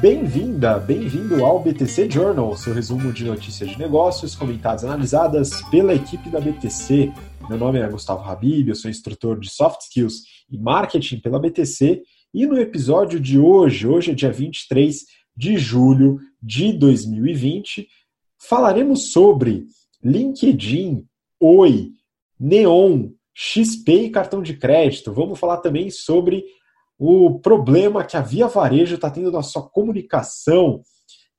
Bem-vinda, bem-vindo ao BTC Journal, seu resumo de notícias de negócios comentadas e analisadas pela equipe da BTC. Meu nome é Gustavo Habib, eu sou instrutor de Soft Skills e Marketing pela BTC e no episódio de hoje, hoje é dia 23 de julho de 2020, falaremos sobre LinkedIn, Oi, Neon, XP e cartão de crédito. Vamos falar também sobre o problema que a Via Varejo está tendo na sua comunicação.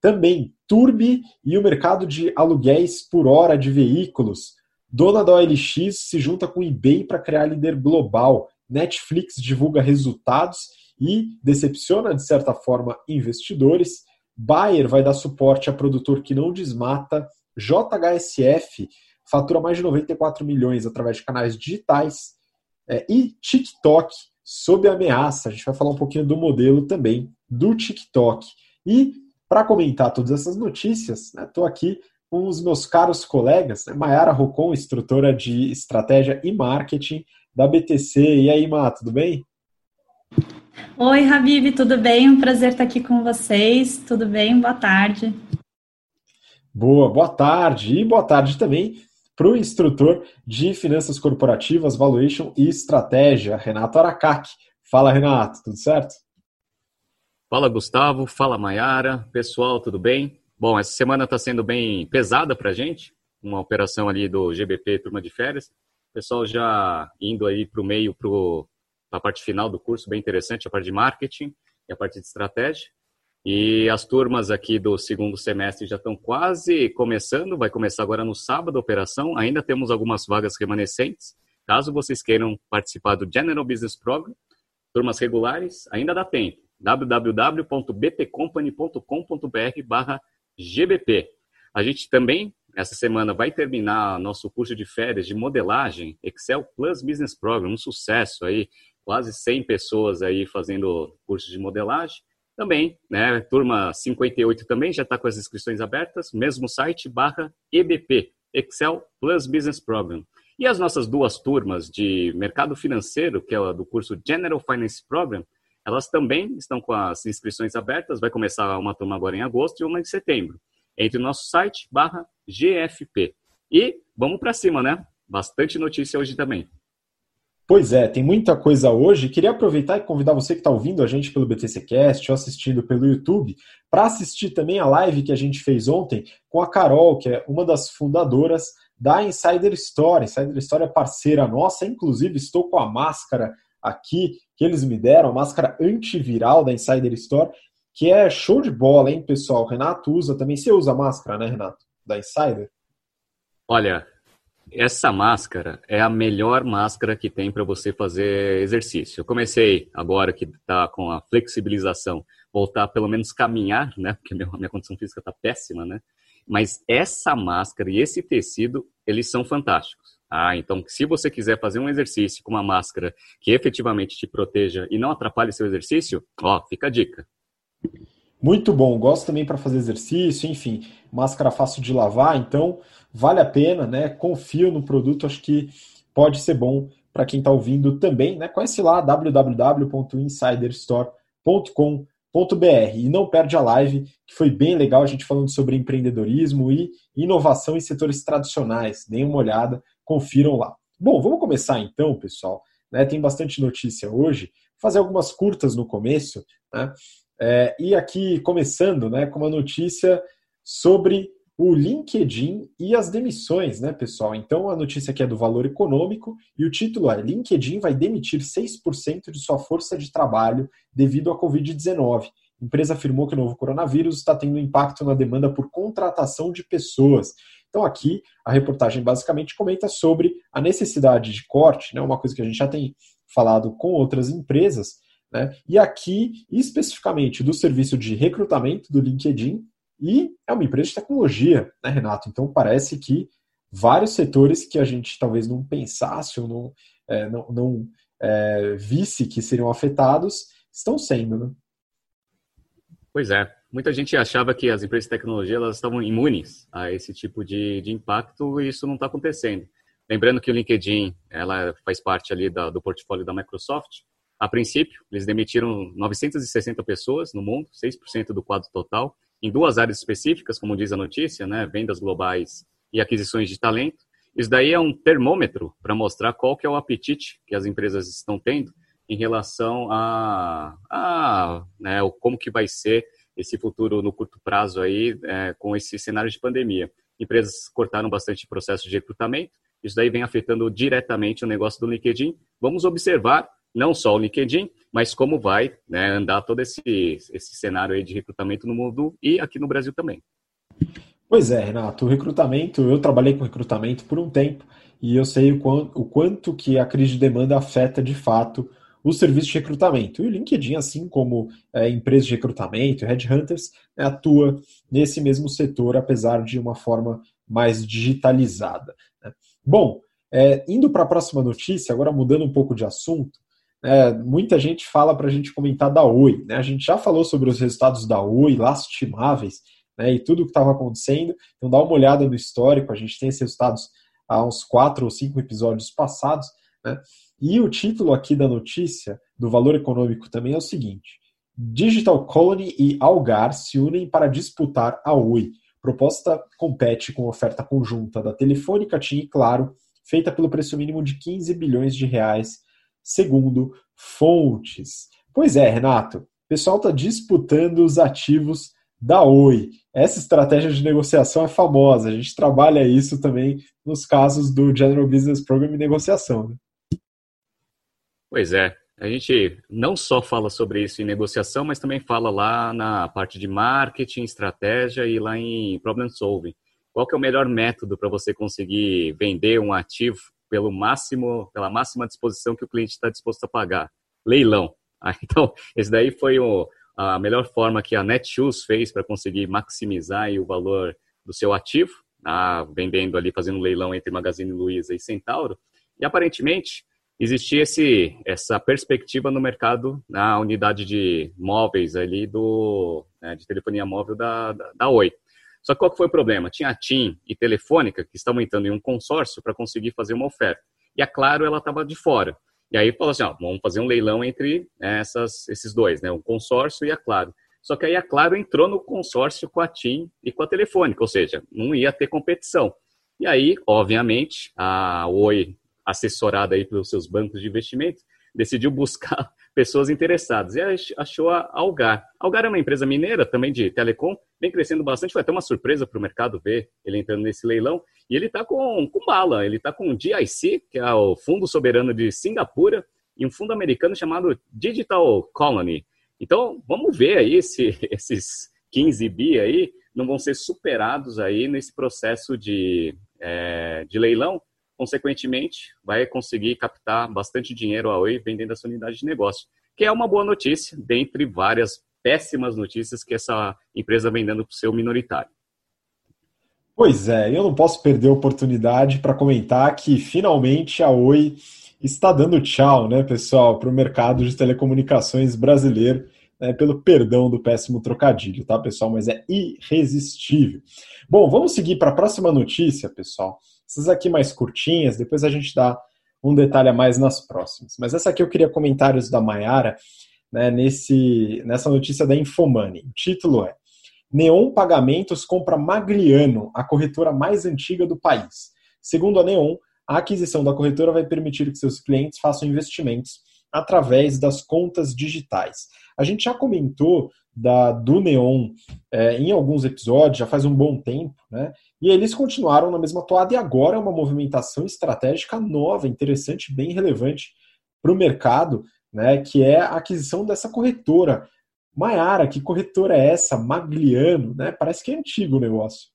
Também Turbi e o mercado de aluguéis por hora de veículos. Dona da OLX se junta com eBay para criar líder global. Netflix divulga resultados e decepciona, de certa forma, investidores. Bayer vai dar suporte a produtor que não desmata. JHSF fatura mais de 94 milhões através de canais digitais. É, e TikTok sob ameaça. A gente vai falar um pouquinho do modelo também do TikTok. E para comentar todas essas notícias, estou né, aqui com os meus caros colegas, né, Mayara Rocon, instrutora de estratégia e marketing da BTC. E aí, Má, tudo bem? Oi, Habib, tudo bem? Um prazer estar aqui com vocês. Tudo bem? Boa tarde. Boa, boa tarde. E boa tarde também para o instrutor de Finanças Corporativas, Valuation e Estratégia, Renato Aracac. Fala, Renato, tudo certo? Fala, Gustavo. Fala, Maiara. Pessoal, tudo bem? Bom, essa semana está sendo bem pesada para a gente, uma operação ali do GBP Turma de Férias. O pessoal já indo aí para o meio, para a parte final do curso, bem interessante, a parte de marketing e a parte de estratégia. E as turmas aqui do segundo semestre já estão quase começando, vai começar agora no sábado a operação. Ainda temos algumas vagas remanescentes. Caso vocês queiram participar do General Business Program, turmas regulares, ainda dá tempo. www.btcompany.com.br/gbp. A gente também essa semana vai terminar nosso curso de férias de modelagem Excel Plus Business Program, um sucesso aí, quase 100 pessoas aí fazendo curso de modelagem. Também, né, turma 58 também já está com as inscrições abertas, mesmo site barra EBP, Excel Plus Business Program. E as nossas duas turmas de mercado financeiro, que é do curso General Finance Program, elas também estão com as inscrições abertas, vai começar uma turma agora em agosto e uma em setembro. Entre o nosso site barra GFP. E vamos para cima, né? Bastante notícia hoje também. Pois é, tem muita coisa hoje. Queria aproveitar e convidar você que está ouvindo a gente pelo BTCcast ou assistindo pelo YouTube para assistir também a live que a gente fez ontem com a Carol, que é uma das fundadoras da Insider Store. Insider Store é parceira nossa, inclusive estou com a máscara aqui que eles me deram, a máscara antiviral da Insider Store, que é show de bola, hein, pessoal? Renato usa também. Você usa máscara, né, Renato? Da Insider? Olha, essa máscara é a melhor máscara que tem para você fazer exercício. Eu comecei agora que está com a flexibilização, voltar pelo menos caminhar, né? Porque minha, minha condição física está péssima, né? Mas essa máscara e esse tecido, eles são fantásticos. Ah, então, se você quiser fazer um exercício com uma máscara que efetivamente te proteja e não atrapalhe seu exercício, ó, fica a dica. Muito bom, gosto também para fazer exercício, enfim, máscara fácil de lavar, então vale a pena, né? Confio no produto, acho que pode ser bom para quem está ouvindo também, né? Conhece lá www.insiderstore.com.br e não perde a live, que foi bem legal, a gente falando sobre empreendedorismo e inovação em setores tradicionais. Deem uma olhada, confiram lá. Bom, vamos começar então, pessoal. Né? Tem bastante notícia hoje. Vou fazer algumas curtas no começo, né? É, e aqui começando né, com uma notícia sobre o LinkedIn e as demissões, né, pessoal? Então a notícia aqui é do valor econômico e o título é: LinkedIn vai demitir 6% de sua força de trabalho devido à Covid-19. A empresa afirmou que o novo coronavírus está tendo impacto na demanda por contratação de pessoas. Então, aqui a reportagem basicamente comenta sobre a necessidade de corte, né, uma coisa que a gente já tem falado com outras empresas, né? E aqui, especificamente do serviço de recrutamento do LinkedIn, e é uma empresa de tecnologia, né, Renato? Então parece que vários setores que a gente talvez não pensasse ou não, é, não, não é, visse que seriam afetados, estão sendo, né? Pois é. Muita gente achava que as empresas de tecnologia elas estavam imunes a esse tipo de, de impacto e isso não está acontecendo. Lembrando que o LinkedIn ela faz parte ali da, do portfólio da Microsoft, A princípio, eles demitiram 960 pessoas no mundo, 6% do quadro total, em duas áreas específicas, como diz a notícia, né, vendas globais e aquisições de talento. Isso daí é um termômetro para mostrar qual que é o apetite que as empresas estão tendo em relação a, a né, como que vai ser esse futuro no curto prazo aí é, com esse cenário de pandemia. Empresas cortaram bastante processo de recrutamento, isso daí vem afetando diretamente o negócio do LinkedIn. Vamos observar não só o LinkedIn, mas como vai né, andar todo esse, esse cenário aí de recrutamento no mundo e aqui no Brasil também. Pois é, Renato, o recrutamento, eu trabalhei com recrutamento por um tempo e eu sei o quanto, o quanto que a crise de demanda afeta de fato o serviço de recrutamento. E o LinkedIn, assim como é, empresas de recrutamento, headhunters, né, atua nesse mesmo setor, apesar de uma forma mais digitalizada. Né? Bom, é, indo para a próxima notícia, agora mudando um pouco de assunto, é, muita gente fala para a gente comentar da Oi. Né? A gente já falou sobre os resultados da Oi, lastimáveis, né, e tudo o que estava acontecendo. Então dá uma olhada no histórico, a gente tem esses resultados há uns quatro ou cinco episódios passados. Né? E o título aqui da notícia, do valor econômico também, é o seguinte: Digital Colony e Algar se unem para disputar a Oi. Proposta compete com oferta conjunta da Telefônica, TIM e Claro, feita pelo preço mínimo de 15 bilhões de reais, segundo fontes. Pois é, Renato, o pessoal está disputando os ativos da Oi. Essa estratégia de negociação é famosa, a gente trabalha isso também nos casos do General Business Program e negociação. Né? Pois é, a gente não só fala sobre isso em negociação, mas também fala lá na parte de marketing, estratégia e lá em problem solving. Qual que é o melhor método para você conseguir vender um ativo pelo máximo, pela máxima disposição que o cliente está disposto a pagar? Leilão. Ah, então, esse daí foi o, a melhor forma que a Netshoes fez para conseguir maximizar o valor do seu ativo, ah, vendendo ali, fazendo um leilão entre Magazine Luiza e Centauro. E aparentemente, existia esse, essa perspectiva no mercado, na unidade de móveis ali do, né, de telefonia móvel da, da, da, Oi. Só que qual que foi o problema? Tinha a TIM e Telefônica que estavam entrando em um consórcio para conseguir fazer uma oferta. E a Claro, ela estava de fora. E aí falou assim, ó, vamos fazer um leilão entre essas, esses dois, né, o consórcio e a Claro. Só que aí a Claro entrou no consórcio com a TIM e com a Telefônica, ou seja, não ia ter competição. E aí, obviamente, a Oi assessorada aí pelos seus bancos de investimento, decidiu buscar pessoas interessadas e achou a Algar. Algar é uma empresa mineira também de telecom, vem crescendo bastante, foi até uma surpresa para o mercado ver ele entrando nesse leilão. E ele está com, com bala, ele está com o GIC, que é o Fundo Soberano de Singapura, e um fundo americano chamado Digital Colony. Então, vamos ver aí se esses 15 bi aí não vão ser superados aí nesse processo de, é, de leilão consequentemente, vai conseguir captar bastante dinheiro a Oi vendendo essa unidade de negócio, que é uma boa notícia, dentre várias péssimas notícias que essa empresa vem dando para o seu minoritário. Pois é, eu não posso perder a oportunidade para comentar que finalmente a Oi está dando tchau, né, pessoal, para o mercado de telecomunicações brasileiro, né, pelo perdão do péssimo trocadilho, tá, pessoal? Mas é irresistível. Bom, vamos seguir para a próxima notícia, pessoal. Essas aqui mais curtinhas, depois a gente dá um detalhe a mais nas próximas. Mas essa aqui eu queria comentários da Maiara né, nesse, nessa notícia da Infomoney. O título é Neon Pagamentos compra Magliano, a corretora mais antiga do país. Segundo a Neon, a aquisição da corretora vai permitir que seus clientes façam investimentos através das contas digitais. A gente já comentou da, do Neon é, em alguns episódios, já faz um bom tempo, né? E eles continuaram na mesma toada e agora é uma movimentação estratégica nova, interessante, bem relevante para o mercado, né? Que é a aquisição dessa corretora. Maiara, que corretora é essa? Magliano, né? Parece que é antigo o negócio.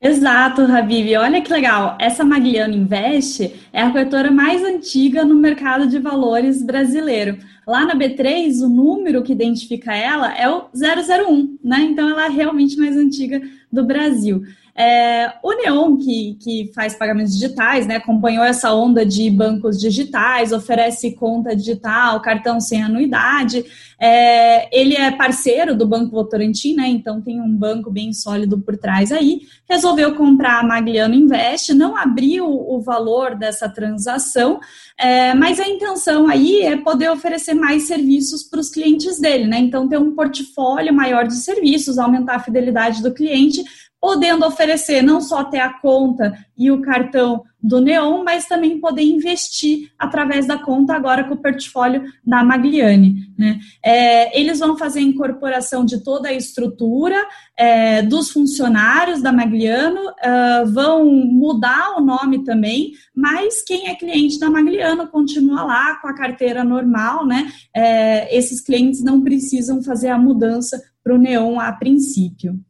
Exato, Habib. Olha que legal. Essa Magliano Invest é a corretora mais antiga no mercado de valores brasileiro. Lá na B3, o número que identifica ela é o 001, né? Então ela é realmente mais antiga do Brasil. É, o Neon, que, que faz pagamentos digitais, né, acompanhou essa onda de bancos digitais, oferece conta digital, cartão sem anuidade. É, ele é parceiro do Banco Votorantim, né, então tem um banco bem sólido por trás aí. Resolveu comprar a Magliano Invest, não abriu o valor dessa transação, é, mas a intenção aí é poder oferecer mais serviços para os clientes dele, né? Então, ter um portfólio maior de serviços, aumentar a fidelidade do cliente podendo oferecer não só ter a conta e o cartão do Neon, mas também poder investir através da conta agora com o portfólio da Magliani. Né? É, eles vão fazer a incorporação de toda a estrutura é, dos funcionários da Magliano, uh, vão mudar o nome também, mas quem é cliente da Magliano continua lá com a carteira normal, né? É, esses clientes não precisam fazer a mudança para o Neon a princípio.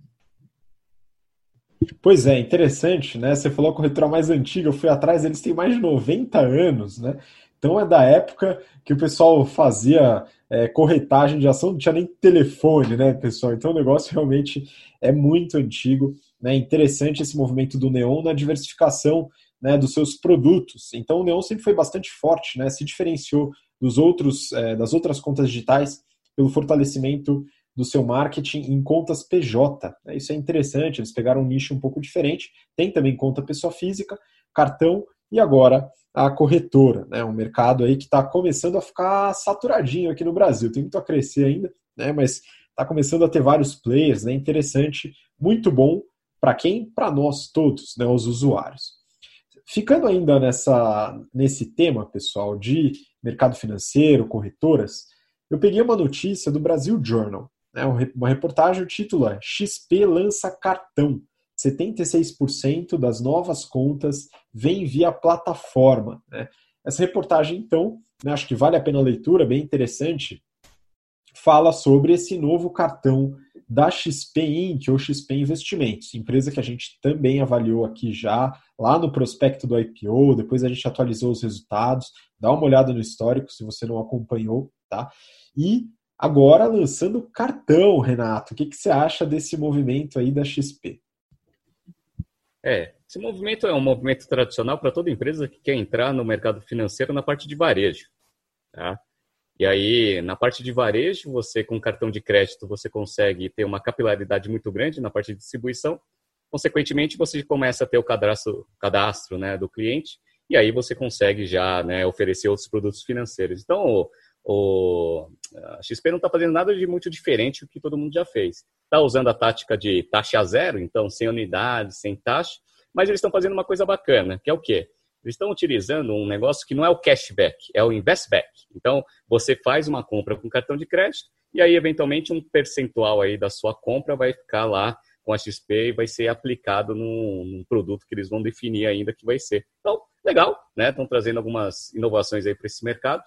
Pois é, interessante, né? Você falou que o retrô mais antigo, eu fui atrás, eles têm mais de 90 anos, né? Então é da época que o pessoal fazia é, corretagem de ação, não tinha nem telefone, né, pessoal? Então o negócio realmente é muito antigo, né? Interessante esse movimento do Neon na diversificação né, dos seus produtos. Então o Neon sempre foi bastante forte, né? Se diferenciou dos outros, é, das outras contas digitais pelo fortalecimento do seu marketing em contas PJ. Né? Isso é interessante, eles pegaram um nicho um pouco diferente. Tem também conta pessoa física, cartão e agora a corretora, né? um mercado aí que está começando a ficar saturadinho aqui no Brasil. Tem muito a crescer ainda, né? mas está começando a ter vários players, né? interessante, muito bom para quem? Para nós todos, né? os usuários. Ficando ainda nessa, nesse tema, pessoal, de mercado financeiro, corretoras, eu peguei uma notícia do Brasil Journal. Né, uma reportagem, o título é XP lança cartão. 76% das novas contas vêm via plataforma. Né? Essa reportagem, então, né, acho que vale a pena a leitura, bem interessante, fala sobre esse novo cartão da XP Inc., ou XP Investimentos, empresa que a gente também avaliou aqui já, lá no prospecto do IPO, depois a gente atualizou os resultados, dá uma olhada no histórico se você não acompanhou, tá? E Agora lançando cartão, Renato, o que, que você acha desse movimento aí da XP? É, esse movimento é um movimento tradicional para toda empresa que quer entrar no mercado financeiro na parte de varejo. Tá? E aí, na parte de varejo, você com cartão de crédito, você consegue ter uma capilaridade muito grande na parte de distribuição. Consequentemente, você começa a ter o cadastro, cadastro né, do cliente e aí você consegue já né, oferecer outros produtos financeiros. Então, o, a XP não está fazendo nada de muito diferente do que todo mundo já fez. Está usando a tática de taxa zero, então sem unidade, sem taxa, mas eles estão fazendo uma coisa bacana, que é o quê? Eles estão utilizando um negócio que não é o cashback, é o investback. Então, você faz uma compra com cartão de crédito e aí, eventualmente, um percentual aí da sua compra vai ficar lá com a XP e vai ser aplicado num, num produto que eles vão definir ainda que vai ser. Então, legal, né? Estão trazendo algumas inovações aí para esse mercado.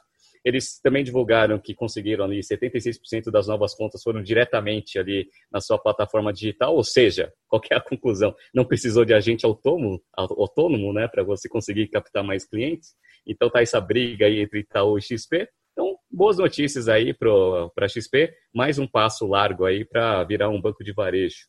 Eles também divulgaram que conseguiram ali 76% das novas contas foram diretamente ali na sua plataforma digital, ou seja, qual é a conclusão? Não precisou de agente autônomo, autônomo né, para você conseguir captar mais clientes. Então tá essa briga aí entre Itaú e XP. Então, boas notícias aí para a XP, mais um passo largo aí para virar um banco de varejo.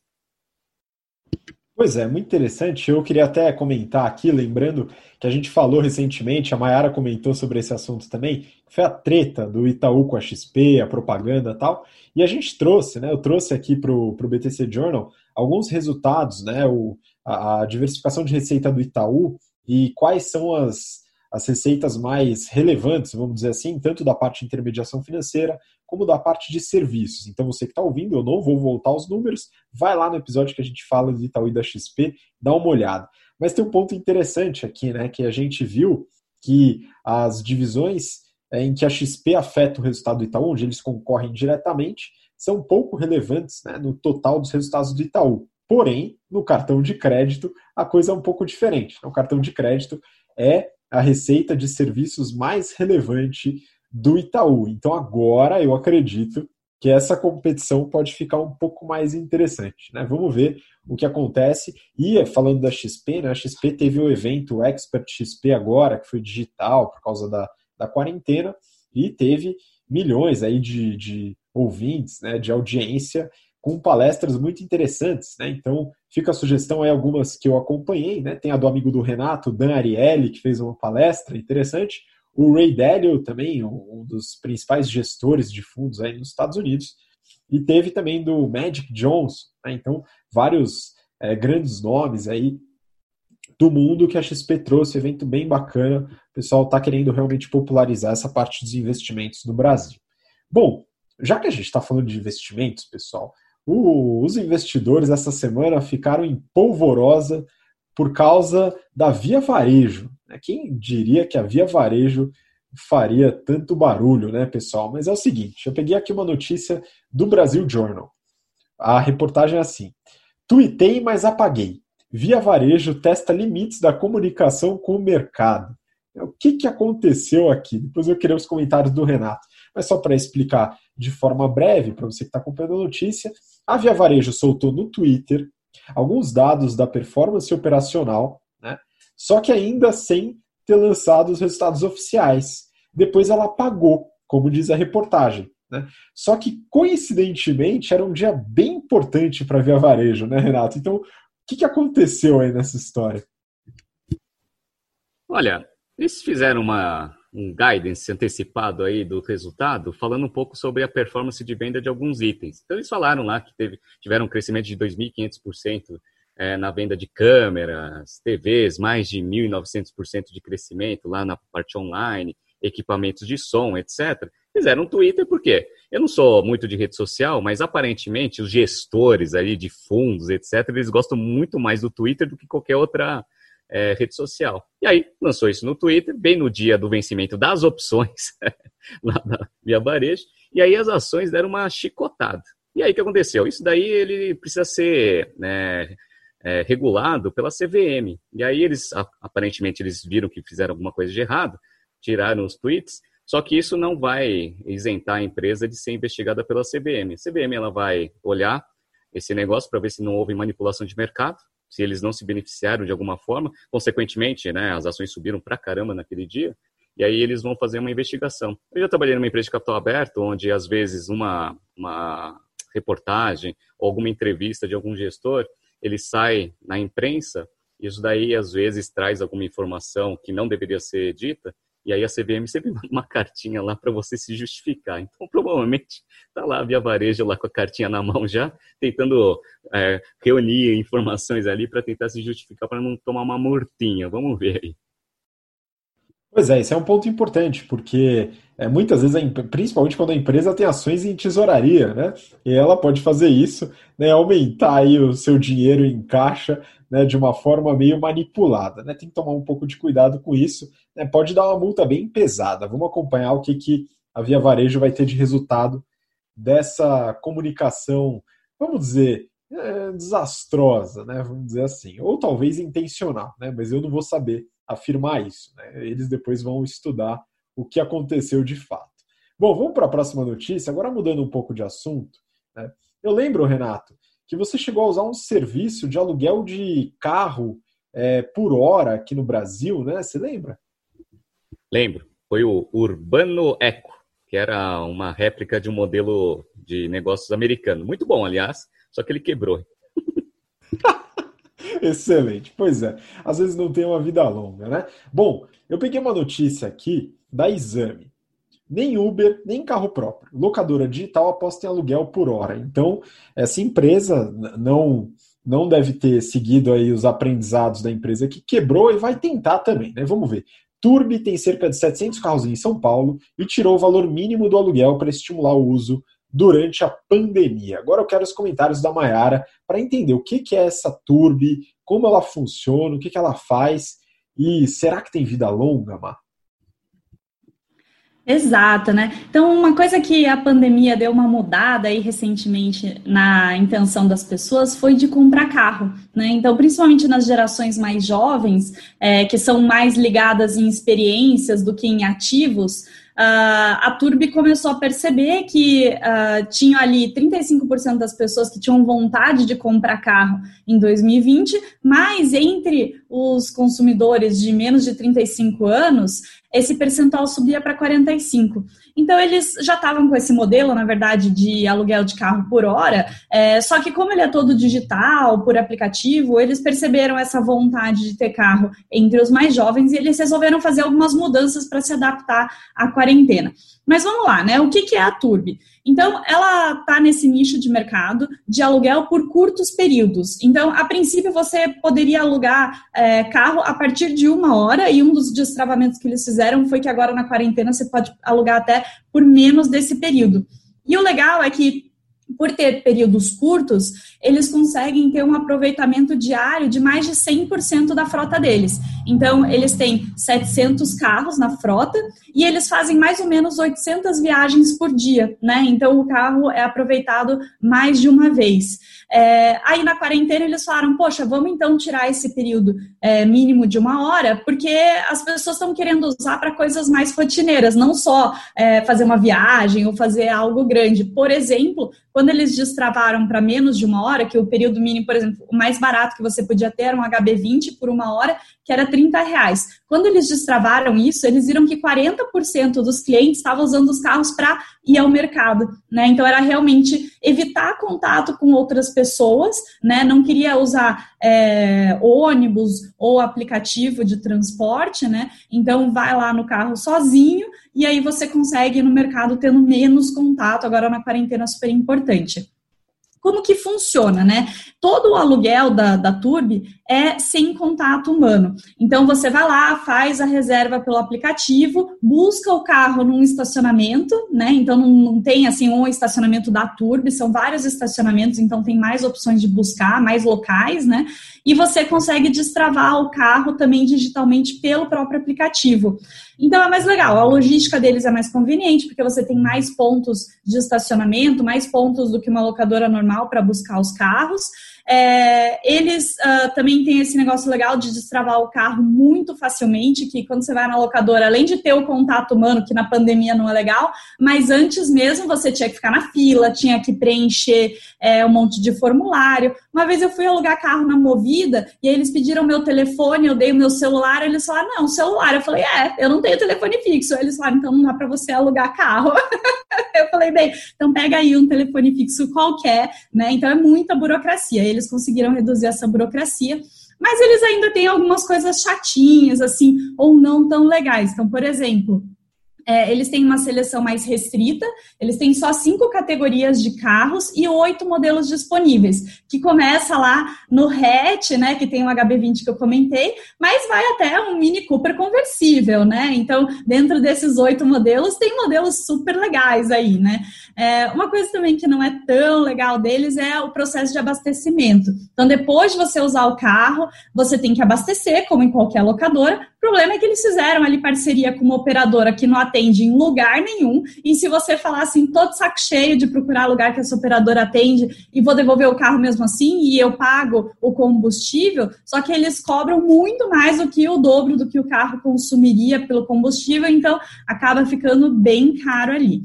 Pois é, muito interessante. Eu queria até comentar aqui, lembrando que a gente falou recentemente, a Mayara comentou sobre esse assunto também, foi a treta do Itaú com a XP, a propaganda e tal. E a gente trouxe, né? Eu trouxe aqui para o BTC Journal alguns resultados, né? O, a, a diversificação de receita do Itaú e quais são as, as receitas mais relevantes, vamos dizer assim, tanto da parte de intermediação financeira como da parte de serviços. Então, você que está ouvindo, eu não vou voltar aos números, vai lá no episódio que a gente fala do Itaú e da XP, dá uma olhada. Mas tem um ponto interessante aqui, né, que a gente viu que as divisões é, em que a XP afeta o resultado do Itaú, onde eles concorrem diretamente, são pouco relevantes né, no total dos resultados do Itaú. Porém, no cartão de crédito, a coisa é um pouco diferente. O cartão de crédito é a receita de serviços mais relevante do Itaú. Então agora eu acredito que essa competição pode ficar um pouco mais interessante. Né? Vamos ver o que acontece. E falando da XP, né, a XP teve o evento Expert XP agora, que foi digital por causa da, da quarentena, e teve milhões aí de, de ouvintes, né, de audiência, com palestras muito interessantes, né? Então, fica a sugestão aí algumas que eu acompanhei, né? Tem a do amigo do Renato, Dan Ariely, que fez uma palestra interessante, o Ray Dalio também, um dos principais gestores de fundos aí nos Estados Unidos, e teve também do Magic Johnson, né? Então, vários é, grandes nomes aí do mundo que a XP trouxe, evento bem bacana. O pessoal está querendo realmente popularizar essa parte dos investimentos no Brasil. Bom, já que a gente está falando de investimentos, pessoal, o, os investidores essa semana ficaram em polvorosa por causa da Via Varejo. Né? Quem diria que a Via Varejo faria tanto barulho, né, pessoal? Mas é o seguinte, eu peguei aqui uma notícia do Brasil Journal. A reportagem é assim: Tuitei, mas apaguei. Via Varejo testa limites da comunicação com o mercado. O que, que aconteceu aqui? Depois eu queria os comentários do Renato. Mas só para explicar de forma breve, para você que está acompanhando a notícia, a Via Varejo soltou no Twitter alguns dados da performance operacional, né? só que ainda sem ter lançado os resultados oficiais. Depois ela apagou, como diz a reportagem. Né? Só que, coincidentemente, era um dia bem importante para a Via Varejo, né, Renato? Então, o que, que aconteceu aí nessa história? Olha, eles fizeram uma, um guidance antecipado aí do resultado, falando um pouco sobre a performance de venda de alguns itens. Então, eles falaram lá que teve, tiveram um crescimento de 2.500% é, na venda de câmeras, TVs, mais de 1.900% de crescimento lá na parte online, equipamentos de som, etc. Fizeram um Twitter, por quê? Eu não sou muito de rede social, mas aparentemente os gestores ali de fundos, etc., eles gostam muito mais do Twitter do que qualquer outra é, rede social. E aí lançou isso no Twitter, bem no dia do vencimento das opções lá da Via Varejo, e aí as ações deram uma chicotada. E aí o que aconteceu? Isso daí ele precisa ser né, é, regulado pela CVM. E aí eles, aparentemente, eles viram que fizeram alguma coisa de errado, tiraram os tweets, só que isso não vai isentar a empresa de ser investigada pela CVM. A CVM ela vai olhar esse negócio para ver se não houve manipulação de mercado, se eles não se beneficiaram de alguma forma. Consequentemente, né, as ações subiram para caramba naquele dia, e aí eles vão fazer uma investigação. Eu já trabalhei numa empresa de capital aberto, onde às vezes uma, uma reportagem ou alguma entrevista de algum gestor, ele sai na imprensa, isso daí às vezes traz alguma informação que não deveria ser dita, e aí a CVM sempre manda uma cartinha lá para você se justificar. Então, provavelmente, está lá a Via Varejo lá com a cartinha na mão já, tentando é, reunir informações ali para tentar se justificar para não tomar uma mortinha. Vamos ver aí. Pois é, esse é um ponto importante, porque é, muitas vezes, principalmente quando a empresa tem ações em tesouraria, né? E ela pode fazer isso, né, aumentar aí o seu dinheiro em caixa né, de uma forma meio manipulada. Né? Tem que tomar um pouco de cuidado com isso. Né? Pode dar uma multa bem pesada. Vamos acompanhar o que, que a Via Varejo vai ter de resultado dessa comunicação, vamos dizer, é, desastrosa, né? vamos dizer assim, ou talvez intencional, né? mas eu não vou saber afirmar isso. Né? Eles depois vão estudar o que aconteceu de fato. Bom, vamos para a próxima notícia, agora mudando um pouco de assunto. Né? Eu lembro, Renato, que você chegou a usar um serviço de aluguel de carro é, por hora aqui no Brasil, né? Você lembra? Lembro. Foi o Urbano Eco, que era uma réplica de um modelo de negócios americano. Muito bom, aliás, só que ele quebrou. Excelente. Pois é, às vezes não tem uma vida longa, né? Bom, eu peguei uma notícia aqui da Exame nem Uber, nem carro próprio. Locadora digital aposta em aluguel por hora. Então, essa empresa não não deve ter seguido aí os aprendizados da empresa que quebrou e vai tentar também, né? Vamos ver. Turbi tem cerca de 700 carros em São Paulo e tirou o valor mínimo do aluguel para estimular o uso durante a pandemia. Agora eu quero os comentários da Mayara para entender o que, é essa Turbi, como ela funciona, o que, ela faz e será que tem vida longa, Mar? Exato, né? Então, uma coisa que a pandemia deu uma mudada aí recentemente na intenção das pessoas foi de comprar carro, né? Então, principalmente nas gerações mais jovens, é, que são mais ligadas em experiências do que em ativos, a Turbi começou a perceber que uh, tinha ali 35% das pessoas que tinham vontade de comprar carro em 2020, mas entre os consumidores de menos de 35 anos, esse percentual subia para 45. Então, eles já estavam com esse modelo, na verdade, de aluguel de carro por hora, é, só que como ele é todo digital, por aplicativo, eles perceberam essa vontade de ter carro entre os mais jovens e eles resolveram fazer algumas mudanças para se adaptar à quarentena. Mas vamos lá, né? O que, que é a Turbi? Então, ela está nesse nicho de mercado de aluguel por curtos períodos. Então, a princípio, você poderia alugar é, carro a partir de uma hora, e um dos destravamentos que eles fizeram foi que agora na quarentena você pode alugar até por menos desse período. E o legal é que por ter períodos curtos, eles conseguem ter um aproveitamento diário de mais de 100% da frota deles. Então, eles têm 700 carros na frota e eles fazem mais ou menos 800 viagens por dia, né? Então, o carro é aproveitado mais de uma vez. É, aí, na quarentena, eles falaram: Poxa, vamos então tirar esse período é, mínimo de uma hora, porque as pessoas estão querendo usar para coisas mais rotineiras, não só é, fazer uma viagem ou fazer algo grande. Por exemplo, quando eles destravaram para menos de uma hora, que o período mínimo, por exemplo, o mais barato que você podia ter era um HB20 por uma hora, que era 30 reais. Quando eles destravaram isso, eles viram que 40% dos clientes estavam usando os carros para ir ao mercado, né? Então era realmente evitar contato com outras pessoas, né? Não queria usar é, ônibus ou aplicativo de transporte, né? Então vai lá no carro sozinho e aí você consegue ir no mercado tendo menos contato. Agora na quarentena é super importante como que funciona, né? Todo o aluguel da, da Turbi é sem contato humano. Então você vai lá, faz a reserva pelo aplicativo, busca o carro num estacionamento, né? Então não, não tem assim um estacionamento da Turbi, são vários estacionamentos, então tem mais opções de buscar, mais locais, né? E você consegue destravar o carro também digitalmente pelo próprio aplicativo. Então é mais legal, a logística deles é mais conveniente, porque você tem mais pontos de estacionamento, mais pontos do que uma locadora normal para buscar os carros. É, eles uh, também têm esse negócio legal de destravar o carro muito facilmente, que quando você vai na locadora, além de ter o contato humano, que na pandemia não é legal, mas antes mesmo você tinha que ficar na fila, tinha que preencher é, um monte de formulário. Uma vez eu fui alugar carro na Movida e aí eles pediram meu telefone, eu dei o meu celular, eles falaram, não, celular. Eu falei, é, eu não tenho telefone fixo. Eles falaram, então não dá para você alugar carro. eu falei, bem, então pega aí um telefone fixo qualquer, né? Então é muita burocracia. Eles conseguiram reduzir essa burocracia, mas eles ainda têm algumas coisas chatinhas, assim, ou não tão legais. Então, por exemplo, é, eles têm uma seleção mais restrita, eles têm só cinco categorias de carros e oito modelos disponíveis, que começa lá no hatch, né, que tem o HB20 que eu comentei, mas vai até um Mini Cooper conversível, né? Então, dentro desses oito modelos, tem modelos super legais aí, né? É, uma coisa também que não é tão legal deles é o processo de abastecimento. Então, depois de você usar o carro, você tem que abastecer, como em qualquer locadora. O problema é que eles fizeram ali parceria com uma operadora que não atende em lugar nenhum. E se você falar assim, todo saco cheio de procurar lugar que essa operadora atende e vou devolver o carro mesmo assim e eu pago o combustível, só que eles cobram muito mais do que o dobro do que o carro consumiria pelo combustível, então acaba ficando bem caro ali.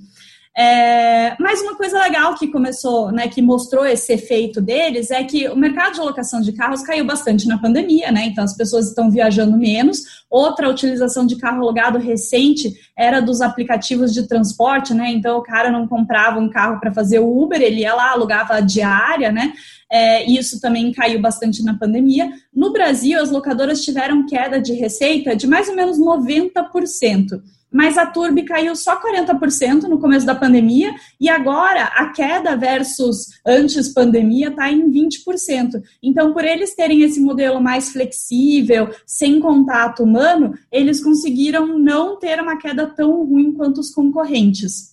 É, mas uma coisa legal que começou, né, que mostrou esse efeito deles é que o mercado de locação de carros caiu bastante na pandemia, né? Então as pessoas estão viajando menos. Outra utilização de carro alugado recente era dos aplicativos de transporte, né? Então o cara não comprava um carro para fazer o Uber, ele ia lá, alugava a diária, né? É, isso também caiu bastante na pandemia. No Brasil, as locadoras tiveram queda de receita de mais ou menos 90% mas a Turbi caiu só 40% no começo da pandemia e agora a queda versus antes pandemia está em 20%. Então, por eles terem esse modelo mais flexível, sem contato humano, eles conseguiram não ter uma queda tão ruim quanto os concorrentes.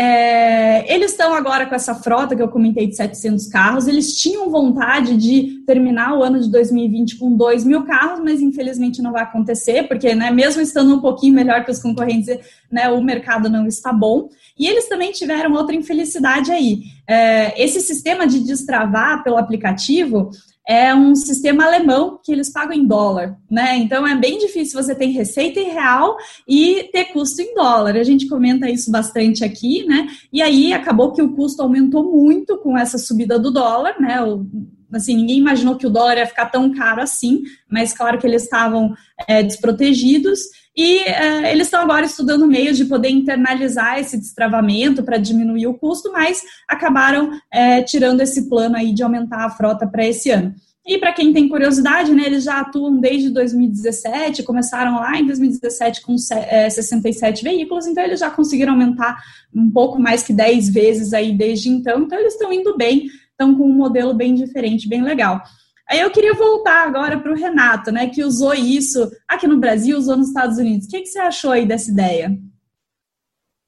É, eles estão agora com essa frota que eu comentei de 700 carros. Eles tinham vontade de terminar o ano de 2020 com 2 mil carros, mas infelizmente não vai acontecer, porque né, mesmo estando um pouquinho melhor que os concorrentes, né, o mercado não está bom. E eles também tiveram outra infelicidade aí. É, esse sistema de destravar pelo aplicativo é um sistema alemão que eles pagam em dólar, né? Então é bem difícil você ter receita em real e ter custo em dólar. A gente comenta isso bastante aqui, né? E aí acabou que o custo aumentou muito com essa subida do dólar, né? O, assim, ninguém imaginou que o dólar ia ficar tão caro assim, mas claro que eles estavam é, desprotegidos. E é, eles estão agora estudando meios de poder internalizar esse destravamento para diminuir o custo, mas acabaram é, tirando esse plano aí de aumentar a frota para esse ano. E para quem tem curiosidade, né, eles já atuam desde 2017, começaram lá em 2017 com 67 é, veículos, então eles já conseguiram aumentar um pouco mais que 10 vezes aí desde então, então eles estão indo bem, estão com um modelo bem diferente, bem legal. Aí eu queria voltar agora para o Renato, né, que usou isso aqui no Brasil, usou nos Estados Unidos. O que, que você achou aí dessa ideia?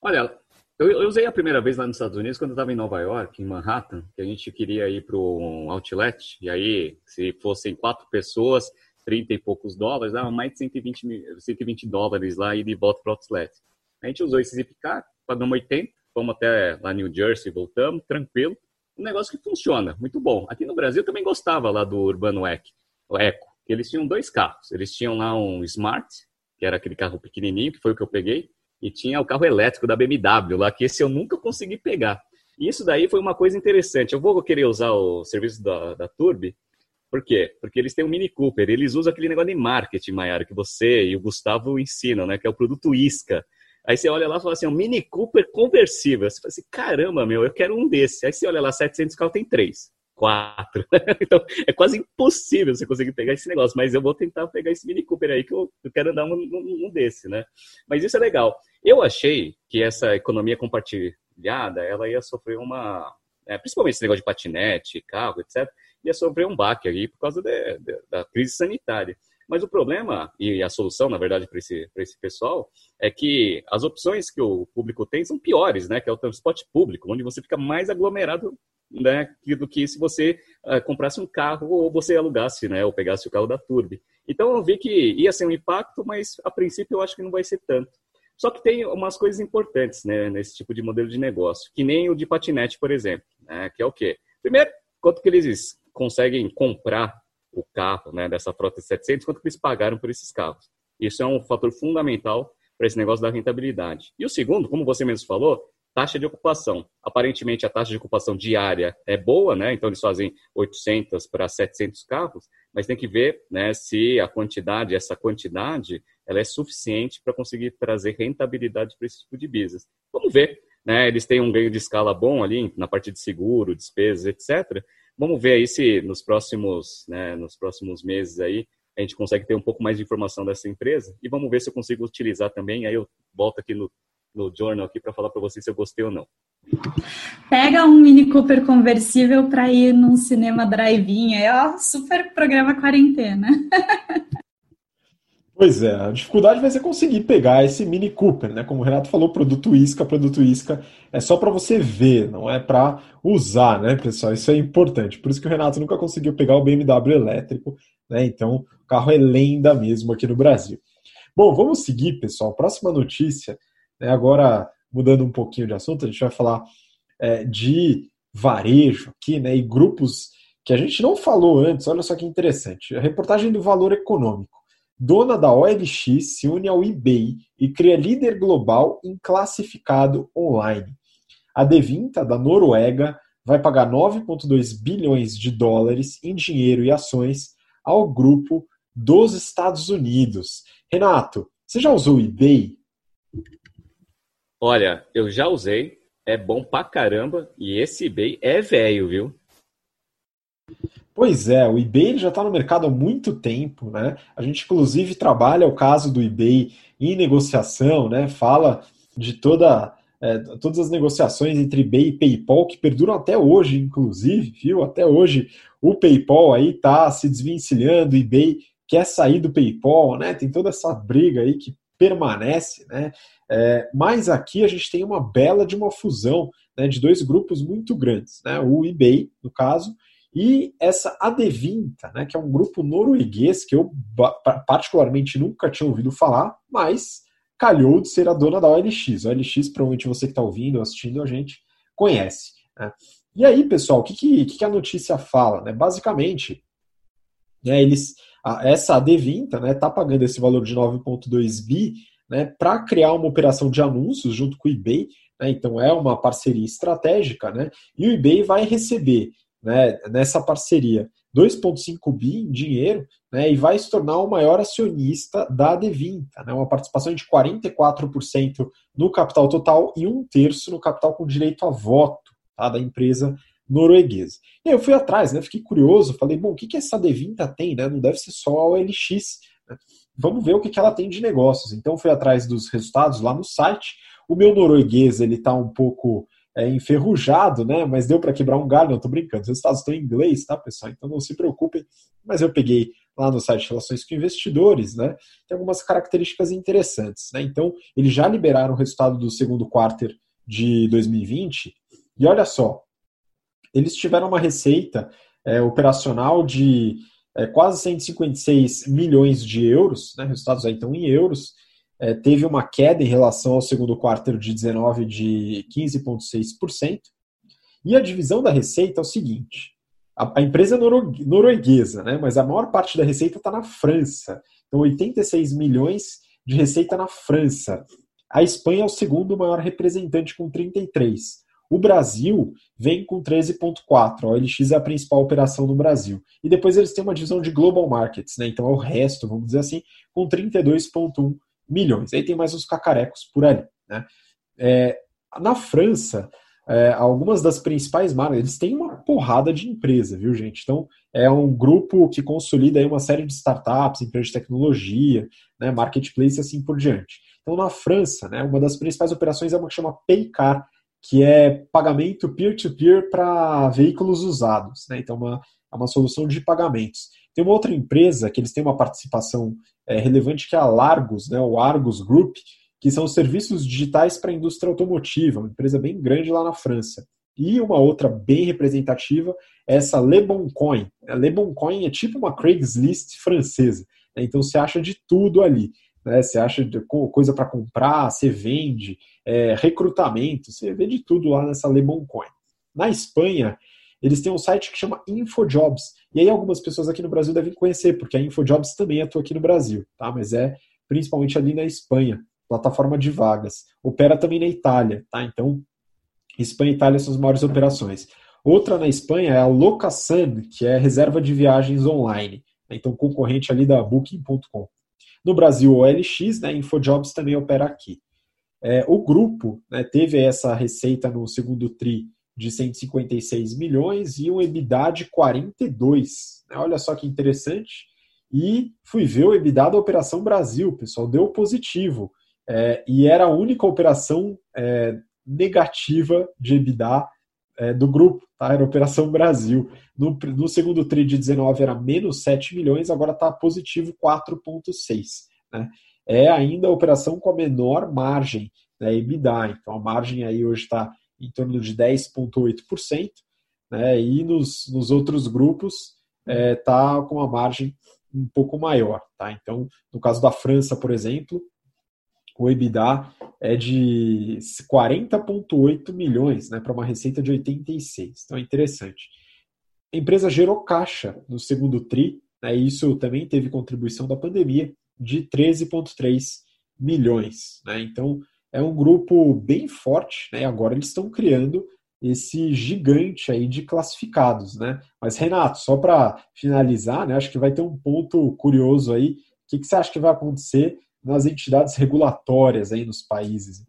Olha, eu, eu usei a primeira vez lá nos Estados Unidos quando eu estava em Nova York, em Manhattan, que a gente queria ir para um outlet, e aí, se fossem quatro pessoas, 30 e poucos dólares, dava mais de 120, 120 dólares lá e de volta para o outlet. A gente usou esse Zipcar, pagamos 80, fomos até lá New Jersey, voltamos, tranquilo um negócio que funciona, muito bom. Aqui no Brasil também gostava lá do Urbano Eco, que eles tinham dois carros. Eles tinham lá um Smart, que era aquele carro pequenininho, que foi o que eu peguei, e tinha o carro elétrico da BMW lá, que esse eu nunca consegui pegar. E isso daí foi uma coisa interessante. Eu vou querer usar o serviço da, da Turbi, por quê? Porque eles têm um Mini Cooper, eles usam aquele negócio de marketing, Maiara, que você e o Gustavo ensinam, né? Que é o produto Isca. Aí você olha lá e fala assim, um Mini Cooper conversível. Você fala assim, caramba, meu, eu quero um desse. Aí você olha lá, 700 carro tem três, quatro. então, é quase impossível você conseguir pegar esse negócio. Mas eu vou tentar pegar esse Mini Cooper aí, que eu, eu quero dar um, um, um, desse, né? Mas isso é legal. Eu achei que essa economia compartilhada, ela ia sofrer uma... É, principalmente esse negócio de patinete, carro, etc., ia sofrer um baque aí por causa de, de, da crise sanitária. Mas o problema, e a solução, na verdade, para esse, esse pessoal, é que as opções que o público tem são piores, né? Que é o transporte público, onde você fica mais aglomerado né, do que se você uh, comprasse um carro ou você alugasse, né? Ou pegasse o carro da Turbi. Então eu vi que ia ser um impacto, mas a princípio eu acho que não vai ser tanto. Só que tem umas coisas importantes né, nesse tipo de modelo de negócio, que nem o de patinete, por exemplo, né, que é o quê? Primeiro, quanto que eles conseguem comprar o carro né, dessa frota de 700, quanto que eles pagaram por esses carros. Isso é um fator fundamental para esse negócio da rentabilidade. E o segundo, como você mesmo falou, taxa de ocupação. Aparentemente, a taxa de ocupação diária é boa, né? Então, eles fazem 800 para 700 carros, mas tem que ver né, se a quantidade, essa quantidade, ela é suficiente para conseguir trazer rentabilidade para esse tipo de business. Vamos ver. Né? Eles têm um ganho de escala bom ali na parte de seguro, despesas, etc. Vamos ver aí se nos próximos, né, nos próximos meses aí a gente consegue ter um pouco mais de informação dessa empresa e vamos ver se eu consigo utilizar também. Aí eu volto aqui no, no Journal aqui para falar para vocês se eu gostei ou não. Pega um Mini Cooper conversível para ir num cinema drive-in, é ó, super programa quarentena. Pois é, a dificuldade vai ser conseguir pegar esse Mini Cooper, né? Como o Renato falou, produto isca, produto isca é só para você ver, não é para usar, né, pessoal? Isso é importante. Por isso que o Renato nunca conseguiu pegar o BMW elétrico, né? Então, o carro é lenda mesmo aqui no Brasil. Bom, vamos seguir, pessoal. Próxima notícia, né? Agora mudando um pouquinho de assunto, a gente vai falar é, de varejo aqui, né? E grupos que a gente não falou antes. Olha só que interessante. A reportagem do Valor Econômico dona da OLX, se une ao eBay e cria líder global em classificado online. A Devinta, da Noruega, vai pagar 9,2 bilhões de dólares em dinheiro e ações ao grupo dos Estados Unidos. Renato, você já usou o eBay? Olha, eu já usei, é bom pra caramba e esse eBay é velho, viu? Pois é, o eBay já está no mercado há muito tempo, né? A gente inclusive trabalha o caso do eBay em negociação, né? Fala de toda é, todas as negociações entre eBay e PayPal que perduram até hoje, inclusive, viu? Até hoje o PayPal aí está se desvencilhando, o eBay quer sair do PayPal, né? Tem toda essa briga aí que permanece, né? É, mas aqui a gente tem uma bela de uma fusão né, de dois grupos muito grandes, né? O eBay, no caso, e essa Adevinta, né, que é um grupo norueguês que eu particularmente nunca tinha ouvido falar, mas calhou de ser a dona da OLX. A OLX, provavelmente você que está ouvindo, assistindo a gente, conhece. Né? E aí, pessoal, o que, que, que, a notícia fala? Né? Basicamente, né, eles, a, essa Advinta está né, tá pagando esse valor de 9,2 bi né, para criar uma operação de anúncios junto com o eBay. Né, então é uma parceria estratégica, né, e o eBay vai receber né, nessa parceria 2,5 bi em dinheiro né, e vai se tornar o maior acionista da Advinta, né, uma participação de 44% no capital total e um terço no capital com direito a voto tá, da empresa norueguesa. E aí eu fui atrás, né, fiquei curioso, falei, bom, o que, que essa Advinta tem? Né? Não deve ser só a OLX. Né? Vamos ver o que, que ela tem de negócios. Então fui atrás dos resultados lá no site. O meu norueguês ele está um pouco é, enferrujado, né? Mas deu para quebrar um galho, não estou brincando. Os resultados estão em inglês, tá, pessoal? Então não se preocupem. Mas eu peguei lá no site Relações com Investidores, né? Tem algumas características interessantes, né? Então, eles já liberaram o resultado do segundo quarter de 2020 e olha só, eles tiveram uma receita é, operacional de é, quase 156 milhões de euros, né? Resultados aí estão em euros é, teve uma queda em relação ao segundo quarto de 19 de 15,6%. E a divisão da receita é o seguinte: a, a empresa é norueguesa, né, mas a maior parte da receita está na França. Então, 86 milhões de receita na França. A Espanha é o segundo maior representante, com 33. O Brasil vem com 13,4. A OLX é a principal operação no Brasil. E depois eles têm uma divisão de global markets, né? então é o resto, vamos dizer assim, com 32,1 milhões. Aí tem mais uns cacarecos por ali. Né? É, na França, é, algumas das principais marcas, eles têm uma porrada de empresa, viu, gente? Então, é um grupo que consolida aí uma série de startups, empresas de tecnologia, né, marketplace e assim por diante. Então, na França, né, uma das principais operações é uma que chama Paycar, que é pagamento peer-to-peer para veículos usados. Né? Então, uma, é uma solução de pagamentos. Tem uma outra empresa que eles têm uma participação é, relevante que é a Largus, né, o Argus Group, que são serviços digitais para a indústria automotiva, uma empresa bem grande lá na França. E uma outra bem representativa é essa Le Bon Coin. A Le Bon Coin é tipo uma Craigslist francesa. Né? Então você acha de tudo ali. Né? Você acha coisa para comprar, você vende, é, recrutamento, você vê de tudo lá nessa Le Bon Coin. Na Espanha, eles têm um site que chama InfoJobs. E aí algumas pessoas aqui no Brasil devem conhecer, porque a InfoJobs também atua aqui no Brasil, tá? Mas é principalmente ali na Espanha, plataforma de vagas. Opera também na Itália, tá? Então, Espanha e Itália são as maiores operações. Outra na Espanha é a Locasan, que é reserva de viagens online, né? então concorrente ali da Booking.com. No Brasil, o OLX, né, InfoJobs também opera aqui. É, o grupo né, teve essa receita no segundo TRI de 156 milhões e um EBITDA de 42. Né? Olha só que interessante. E fui ver o EBITDA da Operação Brasil, pessoal, deu positivo. É, e era a única operação é, negativa de EBITDA é, do grupo, tá? Era a Operação Brasil. No, no segundo TRI de 19 era menos 7 milhões, agora está positivo 4,6. Né? É ainda a operação com a menor margem, né, EBITDA. Então a margem aí hoje está em torno de 10,8%, né, e nos, nos outros grupos está é, tá com uma margem um pouco maior. Tá? Então, no caso da França, por exemplo, o EBITDA é de 40,8 milhões né, para uma receita de 86. Então é interessante. A empresa gerou caixa no segundo TRI, né, e isso também teve contribuição da pandemia, de 13,3 milhões. Né? Então, é um grupo bem forte, né? Agora eles estão criando esse gigante aí de classificados, né? Mas Renato, só para finalizar, né? Acho que vai ter um ponto curioso aí. O que, que você acha que vai acontecer nas entidades regulatórias aí nos países?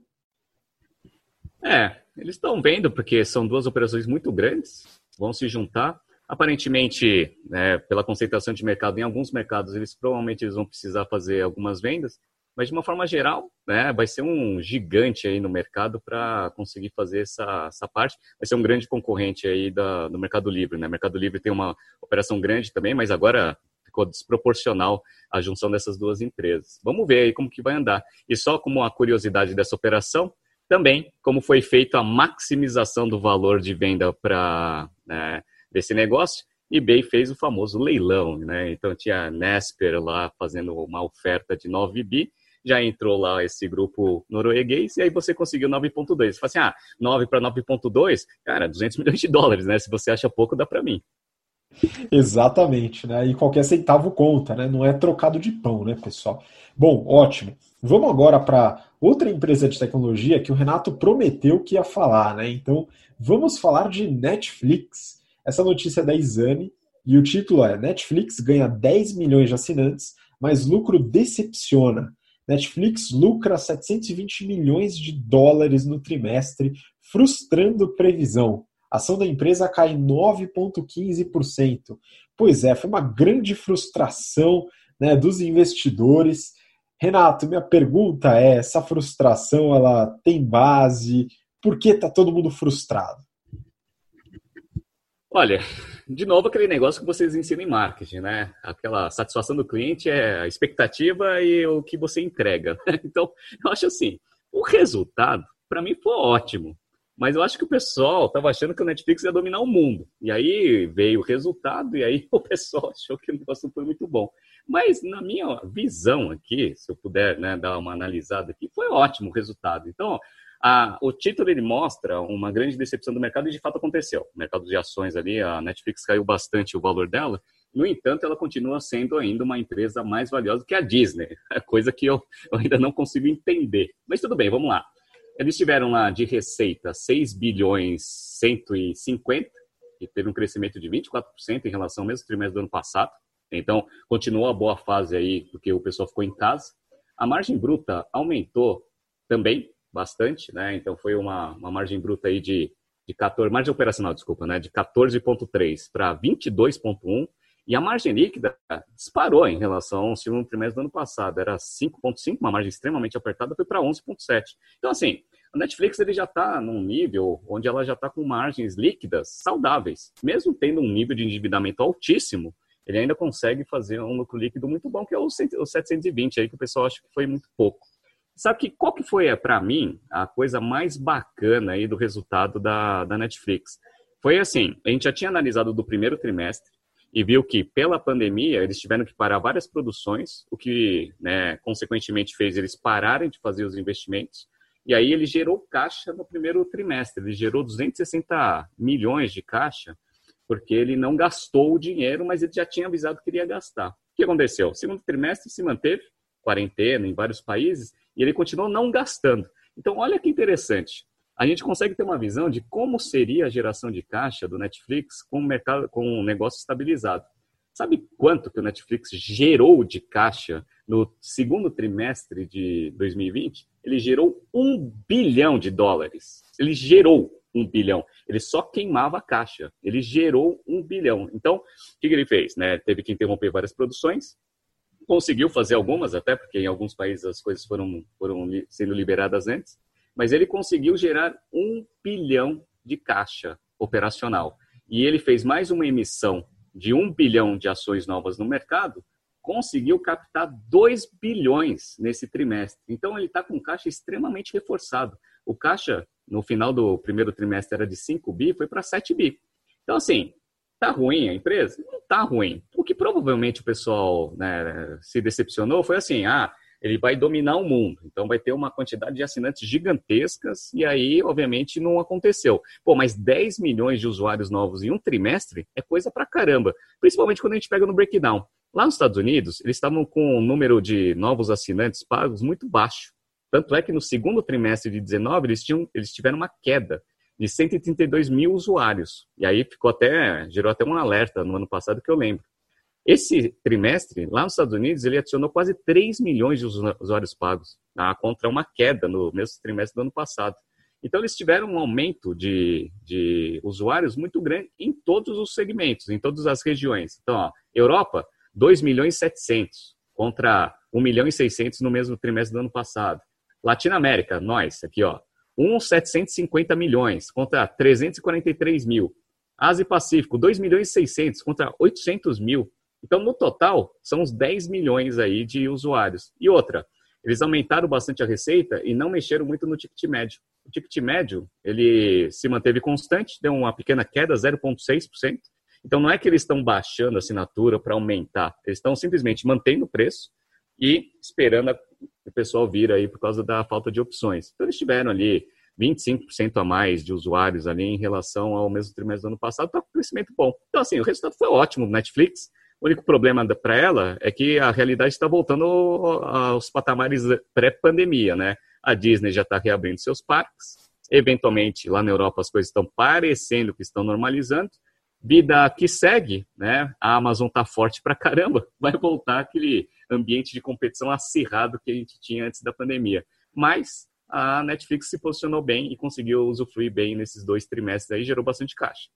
É, eles estão vendo porque são duas operações muito grandes, vão se juntar. Aparentemente, né, pela concentração de mercado em alguns mercados, eles provavelmente eles vão precisar fazer algumas vendas. Mas de uma forma geral, né, vai ser um gigante aí no mercado para conseguir fazer essa, essa parte. Vai ser um grande concorrente aí da, do Mercado Livre, né? Mercado Livre tem uma operação grande também, mas agora ficou desproporcional a junção dessas duas empresas. Vamos ver aí como que vai andar. E só como uma curiosidade dessa operação, também como foi feita a maximização do valor de venda para né, desse negócio, eBay fez o famoso leilão, né? Então tinha a Nesper lá fazendo uma oferta de 9 bi já entrou lá esse grupo norueguês, e aí você conseguiu 9.2. Você fala assim, ah, 9 para 9.2, cara, 200 milhões de dólares, né? Se você acha pouco, dá para mim. Exatamente, né? E qualquer centavo conta, né? Não é trocado de pão, né, pessoal? Bom, ótimo. Vamos agora para outra empresa de tecnologia que o Renato prometeu que ia falar, né? Então, vamos falar de Netflix. Essa notícia é da Exame e o título é Netflix ganha 10 milhões de assinantes, mas lucro decepciona. Netflix lucra 720 milhões de dólares no trimestre, frustrando previsão. A ação da empresa cai 9,15%. Pois é, foi uma grande frustração né, dos investidores. Renato, minha pergunta é: essa frustração ela tem base? Por que está todo mundo frustrado? Olha, de novo aquele negócio que vocês ensinam em marketing, né? Aquela satisfação do cliente é a expectativa e o que você entrega. Então, eu acho assim, o resultado para mim foi ótimo. Mas eu acho que o pessoal estava achando que o Netflix ia dominar o mundo. E aí veio o resultado, e aí o pessoal achou que o negócio foi muito bom. Mas na minha visão aqui, se eu puder né, dar uma analisada aqui, foi ótimo o resultado. Então, a, o título ele mostra uma grande decepção do mercado e de fato aconteceu. O mercado de ações ali, a Netflix caiu bastante o valor dela. No entanto, ela continua sendo ainda uma empresa mais valiosa que a Disney, coisa que eu, eu ainda não consigo entender. Mas tudo bem, vamos lá. Eles tiveram lá de receita 6 bilhões 150, e teve um crescimento de 24% em relação ao mesmo trimestre do ano passado. Então, continuou a boa fase aí, porque o pessoal ficou em casa. A margem bruta aumentou também bastante, né? Então, foi uma, uma margem bruta aí de, de 14, margem operacional, desculpa, né? De 14,3 para 22,1. E a margem líquida disparou em relação ao segundo trimestre do ano passado. Era 5,5, uma margem extremamente apertada, foi para 11,7. Então, assim, a Netflix ele já está num nível onde ela já está com margens líquidas saudáveis. Mesmo tendo um nível de endividamento altíssimo, ele ainda consegue fazer um lucro líquido muito bom, que é o 720 aí, que o pessoal acha que foi muito pouco. Sabe que qual que foi, para mim, a coisa mais bacana aí do resultado da, da Netflix? Foi assim, a gente já tinha analisado do primeiro trimestre e viu que, pela pandemia, eles tiveram que parar várias produções, o que, né, consequentemente, fez eles pararem de fazer os investimentos e aí ele gerou caixa no primeiro trimestre, ele gerou 260 milhões de caixa, porque ele não gastou o dinheiro, mas ele já tinha avisado que iria gastar. O que aconteceu? O segundo trimestre se manteve, quarentena em vários países, e ele continuou não gastando. Então, olha que interessante. A gente consegue ter uma visão de como seria a geração de caixa do Netflix com o mercado, com um negócio estabilizado. Sabe quanto que o Netflix gerou de caixa no segundo trimestre de 2020? Ele gerou um bilhão de dólares. Ele gerou um bilhão. Ele só queimava a caixa. Ele gerou um bilhão. Então, o que, que ele fez? Né? Teve que interromper várias produções. Conseguiu fazer algumas, até porque em alguns países as coisas foram, foram sendo liberadas antes. Mas ele conseguiu gerar um bilhão de caixa operacional. E ele fez mais uma emissão de um bilhão de ações novas no mercado, conseguiu captar 2 bilhões nesse trimestre. Então, ele está com caixa extremamente reforçado. O caixa, no final do primeiro trimestre, era de 5 bi, foi para 7 bi. Então, assim, tá ruim a empresa? Não tá ruim. O que provavelmente o pessoal né, se decepcionou foi assim, ah, ele vai dominar o mundo. Então vai ter uma quantidade de assinantes gigantescas e aí, obviamente, não aconteceu. Pô, mas 10 milhões de usuários novos em um trimestre é coisa pra caramba. Principalmente quando a gente pega no breakdown. Lá nos Estados Unidos, eles estavam com um número de novos assinantes pagos muito baixo. Tanto é que no segundo trimestre de 19 eles, tinham, eles tiveram uma queda de 132 mil usuários. E aí ficou até, gerou até um alerta no ano passado que eu lembro. Esse trimestre, lá nos Estados Unidos, ele adicionou quase 3 milhões de usuários pagos, tá? contra uma queda no mesmo trimestre do ano passado. Então, eles tiveram um aumento de, de usuários muito grande em todos os segmentos, em todas as regiões. Então, ó, Europa, 2 milhões e 700, contra 1 milhão e 600 no mesmo trimestre do ano passado. Latinoamérica, nós, aqui, ó, 1,750 milhões contra 343 mil. Ásia e Pacífico, 2 milhões e 600 contra 800 mil. Então, no total, são uns 10 milhões aí de usuários. E outra, eles aumentaram bastante a receita e não mexeram muito no ticket médio. O ticket médio, ele se manteve constante, deu uma pequena queda, 0,6%. Então, não é que eles estão baixando a assinatura para aumentar, eles estão simplesmente mantendo o preço e esperando o pessoal vir aí por causa da falta de opções. Então, eles tiveram ali 25% a mais de usuários ali em relação ao mesmo trimestre do ano passado, está com um crescimento bom. Então, assim, o resultado foi ótimo do Netflix. O único problema para ela é que a realidade está voltando aos patamares pré-pandemia, né? A Disney já está reabrindo seus parques. Eventualmente, lá na Europa, as coisas estão parecendo que estão normalizando. Vida que segue, né? A Amazon está forte para caramba. Vai voltar aquele ambiente de competição acirrado que a gente tinha antes da pandemia. Mas a Netflix se posicionou bem e conseguiu usufruir bem nesses dois trimestres aí, gerou bastante caixa.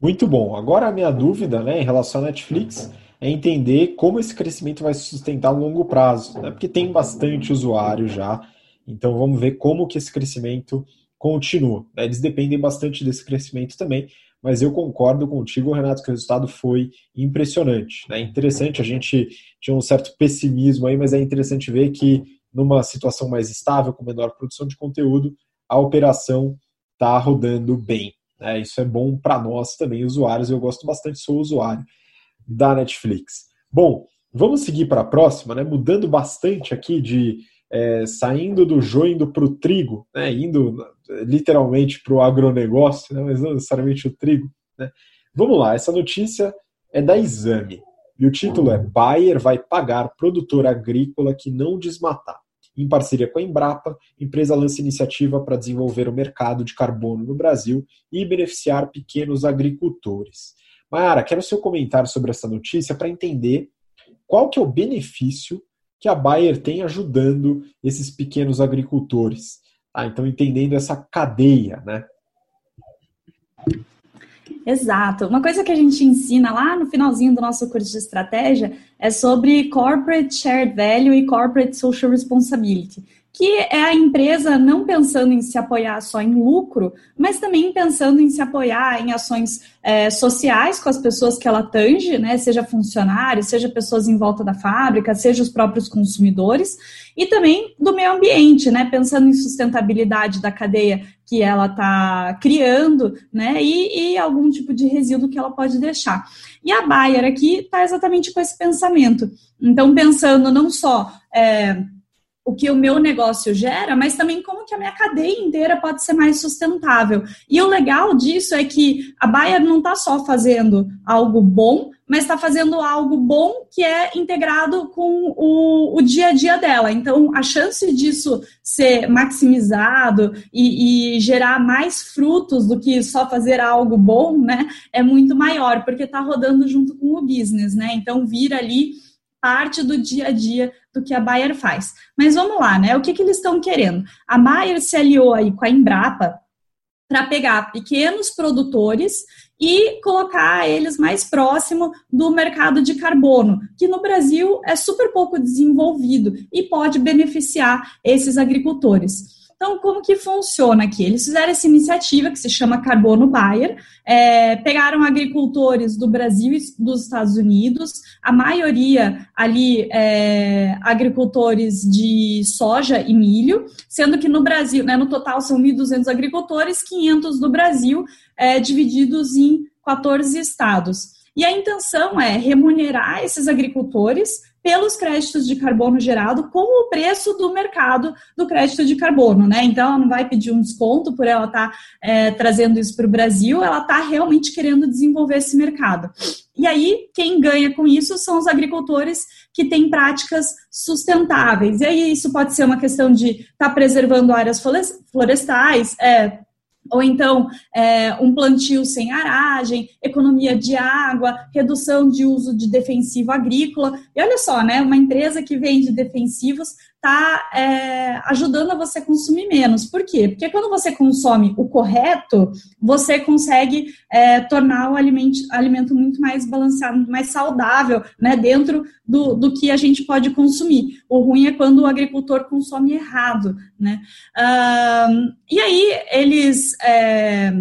Muito bom. Agora a minha dúvida, né, em relação à Netflix, é entender como esse crescimento vai se sustentar a longo prazo, né? Porque tem bastante usuário já. Então vamos ver como que esse crescimento continua. Né? Eles dependem bastante desse crescimento também, mas eu concordo contigo, Renato, que o resultado foi impressionante. É né? interessante, a gente tinha um certo pessimismo aí, mas é interessante ver que numa situação mais estável, com menor produção de conteúdo, a operação está rodando bem. Né? Isso é bom para nós também, usuários. Eu gosto bastante, sou usuário da Netflix. Bom, vamos seguir para a próxima, né? mudando bastante aqui de é, saindo do joio indo para o trigo, né? indo literalmente para o agronegócio, né? mas não necessariamente o trigo. Né? Vamos lá, essa notícia é da Exame. E o título é Bayer vai pagar produtor agrícola que não desmatar. Em parceria com a Embrapa, a empresa lança iniciativa para desenvolver o mercado de carbono no Brasil e beneficiar pequenos agricultores. Mara, quero seu comentário sobre essa notícia para entender qual que é o benefício que a Bayer tem ajudando esses pequenos agricultores. Ah, então, entendendo essa cadeia, né? Exato. Uma coisa que a gente ensina lá no finalzinho do nosso curso de estratégia é sobre Corporate Shared Value e Corporate Social Responsibility, que é a empresa não pensando em se apoiar só em lucro, mas também pensando em se apoiar em ações é, sociais com as pessoas que ela tange, né, seja funcionários, seja pessoas em volta da fábrica, seja os próprios consumidores, e também do meio ambiente, né, pensando em sustentabilidade da cadeia que ela está criando, né, e, e, algum tipo de resíduo que ela pode deixar. E a Bayer aqui está exatamente com esse pensamento. Então, pensando não só é, o que o meu negócio gera, mas também como que a minha cadeia inteira pode ser mais sustentável. E o legal disso é que a Bayer não está só fazendo algo bom, mas está fazendo algo bom que é integrado com o, o, dia a dia dela. Então, a chance disso ser maximizado e, e gerar mais frutos do que só fazer algo bom, né, é muito maior, porque está rodando junto com o business, né? Então, vira ali parte do dia a dia do que a Bayer faz. Mas vamos lá, né? O que, que eles estão querendo? A Bayer se aliou aí com a Embrapa para pegar pequenos produtores e colocar eles mais próximo do mercado de carbono, que no Brasil é super pouco desenvolvido e pode beneficiar esses agricultores. Então, como que funciona aqui? Eles fizeram essa iniciativa que se chama Carbono Buyer, é, pegaram agricultores do Brasil e dos Estados Unidos, a maioria ali é, agricultores de soja e milho, sendo que no Brasil, né, no total são 1.200 agricultores, 500 do Brasil, é, divididos em 14 estados. E a intenção é remunerar esses agricultores pelos créditos de carbono gerado com o preço do mercado do crédito de carbono, né? Então, ela não vai pedir um desconto por ela estar tá, é, trazendo isso para o Brasil, ela está realmente querendo desenvolver esse mercado. E aí, quem ganha com isso são os agricultores que têm práticas sustentáveis. E aí, isso pode ser uma questão de estar tá preservando áreas florestais, é, ou então é, um plantio sem aragem, economia de água, redução de uso de defensivo agrícola. E olha só, né, uma empresa que vende defensivos está é, ajudando a você consumir menos. Por quê? Porque quando você consome o correto, você consegue é, tornar o alimento, alimento muito mais balanceado, mais saudável, né, dentro do, do que a gente pode consumir. O ruim é quando o agricultor consome errado, né? Um, e aí eles é,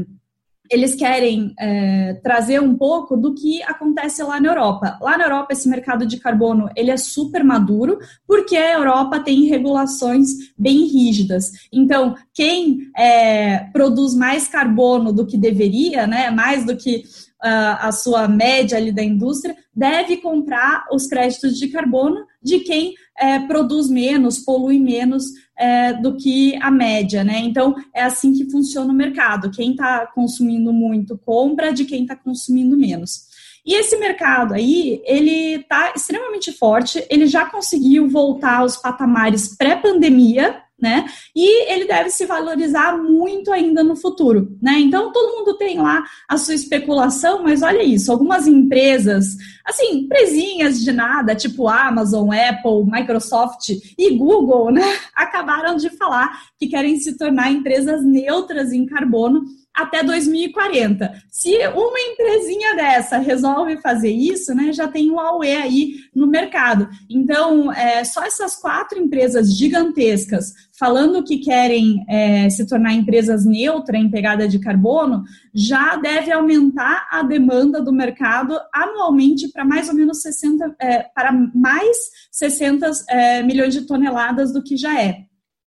eles querem é, trazer um pouco do que acontece lá na Europa. Lá na Europa, esse mercado de carbono ele é super maduro, porque a Europa tem regulações bem rígidas. Então, quem é, produz mais carbono do que deveria, né, mais do que a, a sua média ali da indústria, deve comprar os créditos de carbono de quem é, produz menos, polui menos é, do que a média, né? Então, é assim que funciona o mercado. Quem está consumindo muito compra de quem está consumindo menos. E esse mercado aí, ele está extremamente forte, ele já conseguiu voltar aos patamares pré-pandemia, né? E ele deve se valorizar muito ainda no futuro, né? Então todo mundo tem lá a sua especulação, mas olha isso, algumas empresas, assim, empresinhas de nada, tipo Amazon, Apple, Microsoft e Google, né, acabaram de falar que querem se tornar empresas neutras em carbono até 2040. Se uma empresinha dessa resolve fazer isso, né, já tem o Huawei aí no mercado. Então, é, só essas quatro empresas gigantescas falando que querem é, se tornar empresas neutras em pegada de carbono, já deve aumentar a demanda do mercado anualmente para mais ou menos 60, é, para mais 60 é, milhões de toneladas do que já é.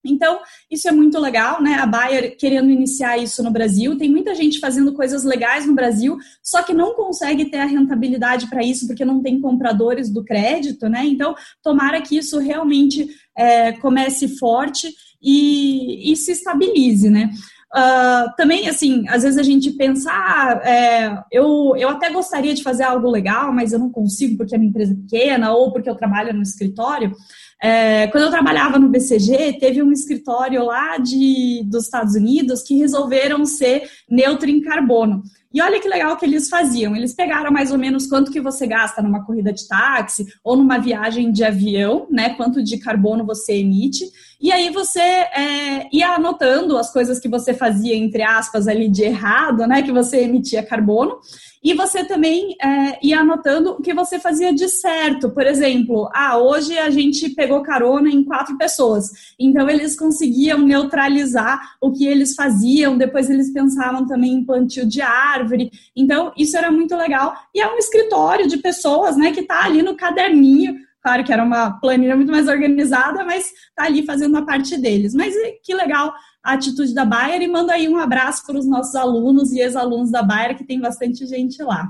Então, isso é muito legal, né? A Bayer querendo iniciar isso no Brasil. Tem muita gente fazendo coisas legais no Brasil, só que não consegue ter a rentabilidade para isso porque não tem compradores do crédito, né? Então, tomara que isso realmente é, comece forte e, e se estabilize, né? Uh, também, assim, às vezes a gente pensa, ah, é, eu, eu até gostaria de fazer algo legal, mas eu não consigo porque a minha empresa é pequena ou porque eu trabalho no escritório. É, quando eu trabalhava no BCG, teve um escritório lá de, dos Estados Unidos que resolveram ser neutro em carbono. E olha que legal que eles faziam. Eles pegaram mais ou menos quanto que você gasta numa corrida de táxi ou numa viagem de avião, né? Quanto de carbono você emite. E aí você é, ia anotando as coisas que você fazia, entre aspas, ali de errado, né? Que você emitia carbono. E você também é, ia anotando o que você fazia de certo. Por exemplo, ah, hoje a gente pegou carona em quatro pessoas. Então eles conseguiam neutralizar o que eles faziam. Depois eles pensavam também em plantio de árvore. Então isso era muito legal. E é um escritório de pessoas, né, que está ali no caderninho. Claro que era uma planilha muito mais organizada, mas está ali fazendo a parte deles. Mas que legal a atitude da Bayer e manda aí um abraço para os nossos alunos e ex-alunos da Bayer, que tem bastante gente lá.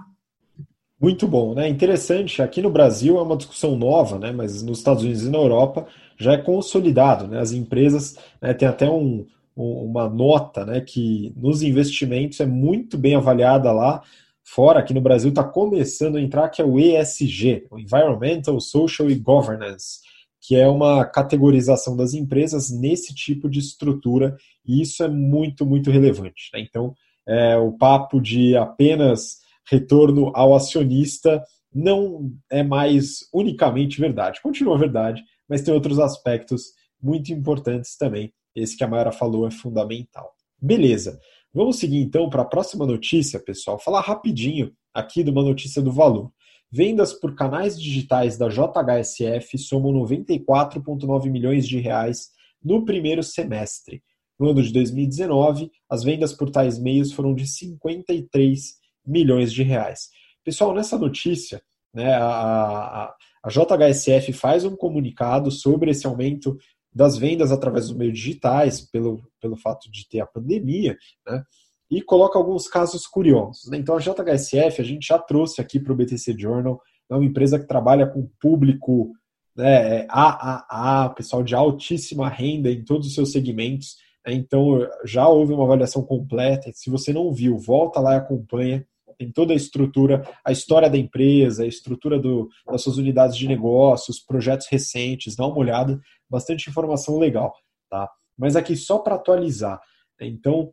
Muito bom, né? Interessante. Aqui no Brasil é uma discussão nova, né? Mas nos Estados Unidos e na Europa já é consolidado, né? As empresas né, tem até um, uma nota, né? Que nos investimentos é muito bem avaliada lá. Fora aqui no Brasil está começando a entrar que é o ESG, o Environmental, Social e Governance que é uma categorização das empresas nesse tipo de estrutura, e isso é muito, muito relevante. Né? Então, é, o papo de apenas retorno ao acionista não é mais unicamente verdade. Continua verdade, mas tem outros aspectos muito importantes também. Esse que a Mayara falou é fundamental. Beleza. Vamos seguir então para a próxima notícia, pessoal. Falar rapidinho aqui de uma notícia do valor. Vendas por canais digitais da JHSF somam 94,9 milhões de reais no primeiro semestre. No ano de 2019, as vendas por tais meios foram de 53 milhões de reais. Pessoal, nessa notícia, né, a, a, a JHSF faz um comunicado sobre esse aumento das vendas através dos meios digitais, pelo, pelo fato de ter a pandemia, né? e coloca alguns casos curiosos. Né? Então, a JHSF, a gente já trouxe aqui para o BTC Journal, é uma empresa que trabalha com público né, AAA, pessoal de altíssima renda em todos os seus segmentos. Né? Então, já houve uma avaliação completa. Se você não viu, volta lá e acompanha. Tem toda a estrutura, a história da empresa, a estrutura do, das suas unidades de negócios, projetos recentes, dá uma olhada, bastante informação legal. Tá? Mas aqui só para atualizar. Né? Então,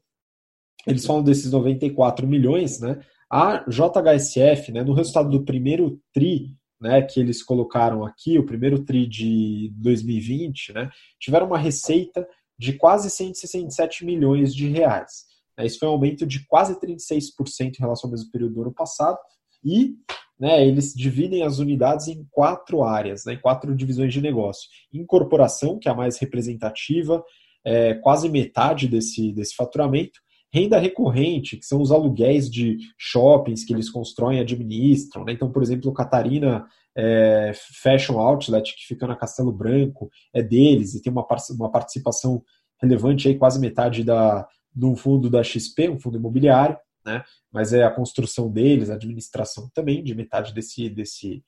eles falam desses 94 milhões, né? A JHSF, né, no resultado do primeiro TRI, né, que eles colocaram aqui, o primeiro TRI de 2020, né, tiveram uma receita de quase 167 milhões de reais. Né, isso foi um aumento de quase 36% em relação ao mesmo período do ano passado. E né, eles dividem as unidades em quatro áreas, né, em quatro divisões de negócio. Incorporação, que é a mais representativa, é, quase metade desse, desse faturamento. Renda recorrente, que são os aluguéis de shoppings que eles constroem e administram. Né? Então, por exemplo, Catarina é, Fashion Outlet, que fica na Castelo Branco, é deles e tem uma, uma participação relevante, aí, quase metade da, do fundo da XP, um fundo imobiliário. né? Mas é a construção deles, a administração também de metade desse, desse,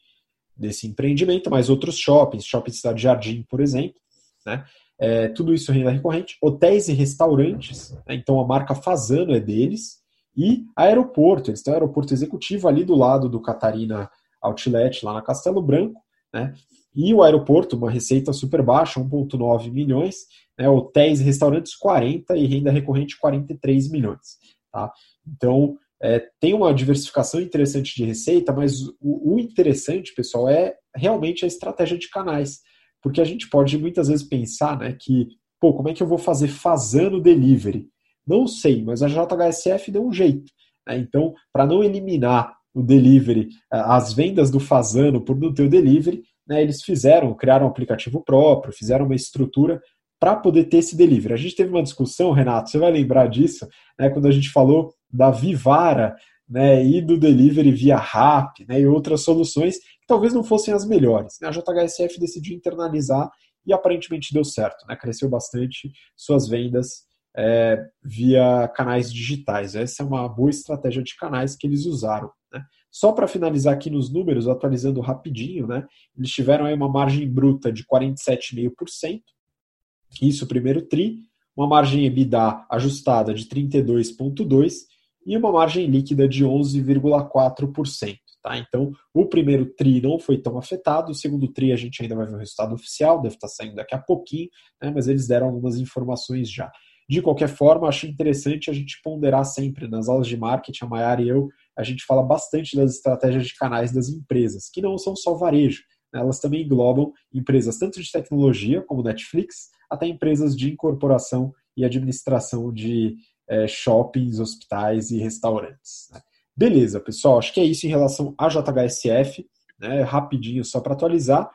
desse empreendimento, mais outros shoppings, shopping Cidade Jardim, por exemplo, né? É, tudo isso renda recorrente, hotéis e restaurantes, né? então a marca Fazano é deles, e aeroporto, eles têm um aeroporto executivo ali do lado do Catarina Outlet, lá na Castelo Branco, né? E o aeroporto, uma receita super baixa, 1,9 milhões, né? hotéis e restaurantes 40 e renda recorrente 43 milhões. Tá? Então, é, tem uma diversificação interessante de receita, mas o, o, interessante, pessoal, é realmente a estratégia de canais. Porque a gente pode muitas vezes pensar né, que, pô, como é que eu vou fazer fazendo delivery? Não sei, mas a JHSF deu um jeito. Né? Então, para não eliminar o delivery, as vendas do Fazano por não ter o delivery, né, eles fizeram, criaram um aplicativo próprio, fizeram uma estrutura para poder ter esse delivery. A gente teve uma discussão, Renato, você vai lembrar disso, né, quando a gente falou da Vivara né, e do delivery via RAP né, e outras soluções que talvez não fossem as melhores. Né? A JHSF decidiu internalizar e aparentemente deu certo, né? cresceu bastante suas vendas é, via canais digitais. Essa é uma boa estratégia de canais que eles usaram. Né? Só para finalizar aqui nos números, atualizando rapidinho, né? eles tiveram aí uma margem bruta de 47,5%, isso primeiro TRI, uma margem EBITDA ajustada de 32,2% e uma margem líquida de 11,4%. Tá? Então, o primeiro TRI não foi tão afetado, o segundo TRI a gente ainda vai ver o resultado oficial, deve estar saindo daqui a pouquinho, né? mas eles deram algumas informações já. De qualquer forma, acho interessante a gente ponderar sempre nas aulas de marketing, a Mayara e eu, a gente fala bastante das estratégias de canais das empresas, que não são só varejo, né? elas também englobam empresas tanto de tecnologia, como Netflix, até empresas de incorporação e administração de é, shoppings, hospitais e restaurantes. Né? Beleza, pessoal, acho que é isso em relação à JHSF, né? rapidinho só para atualizar.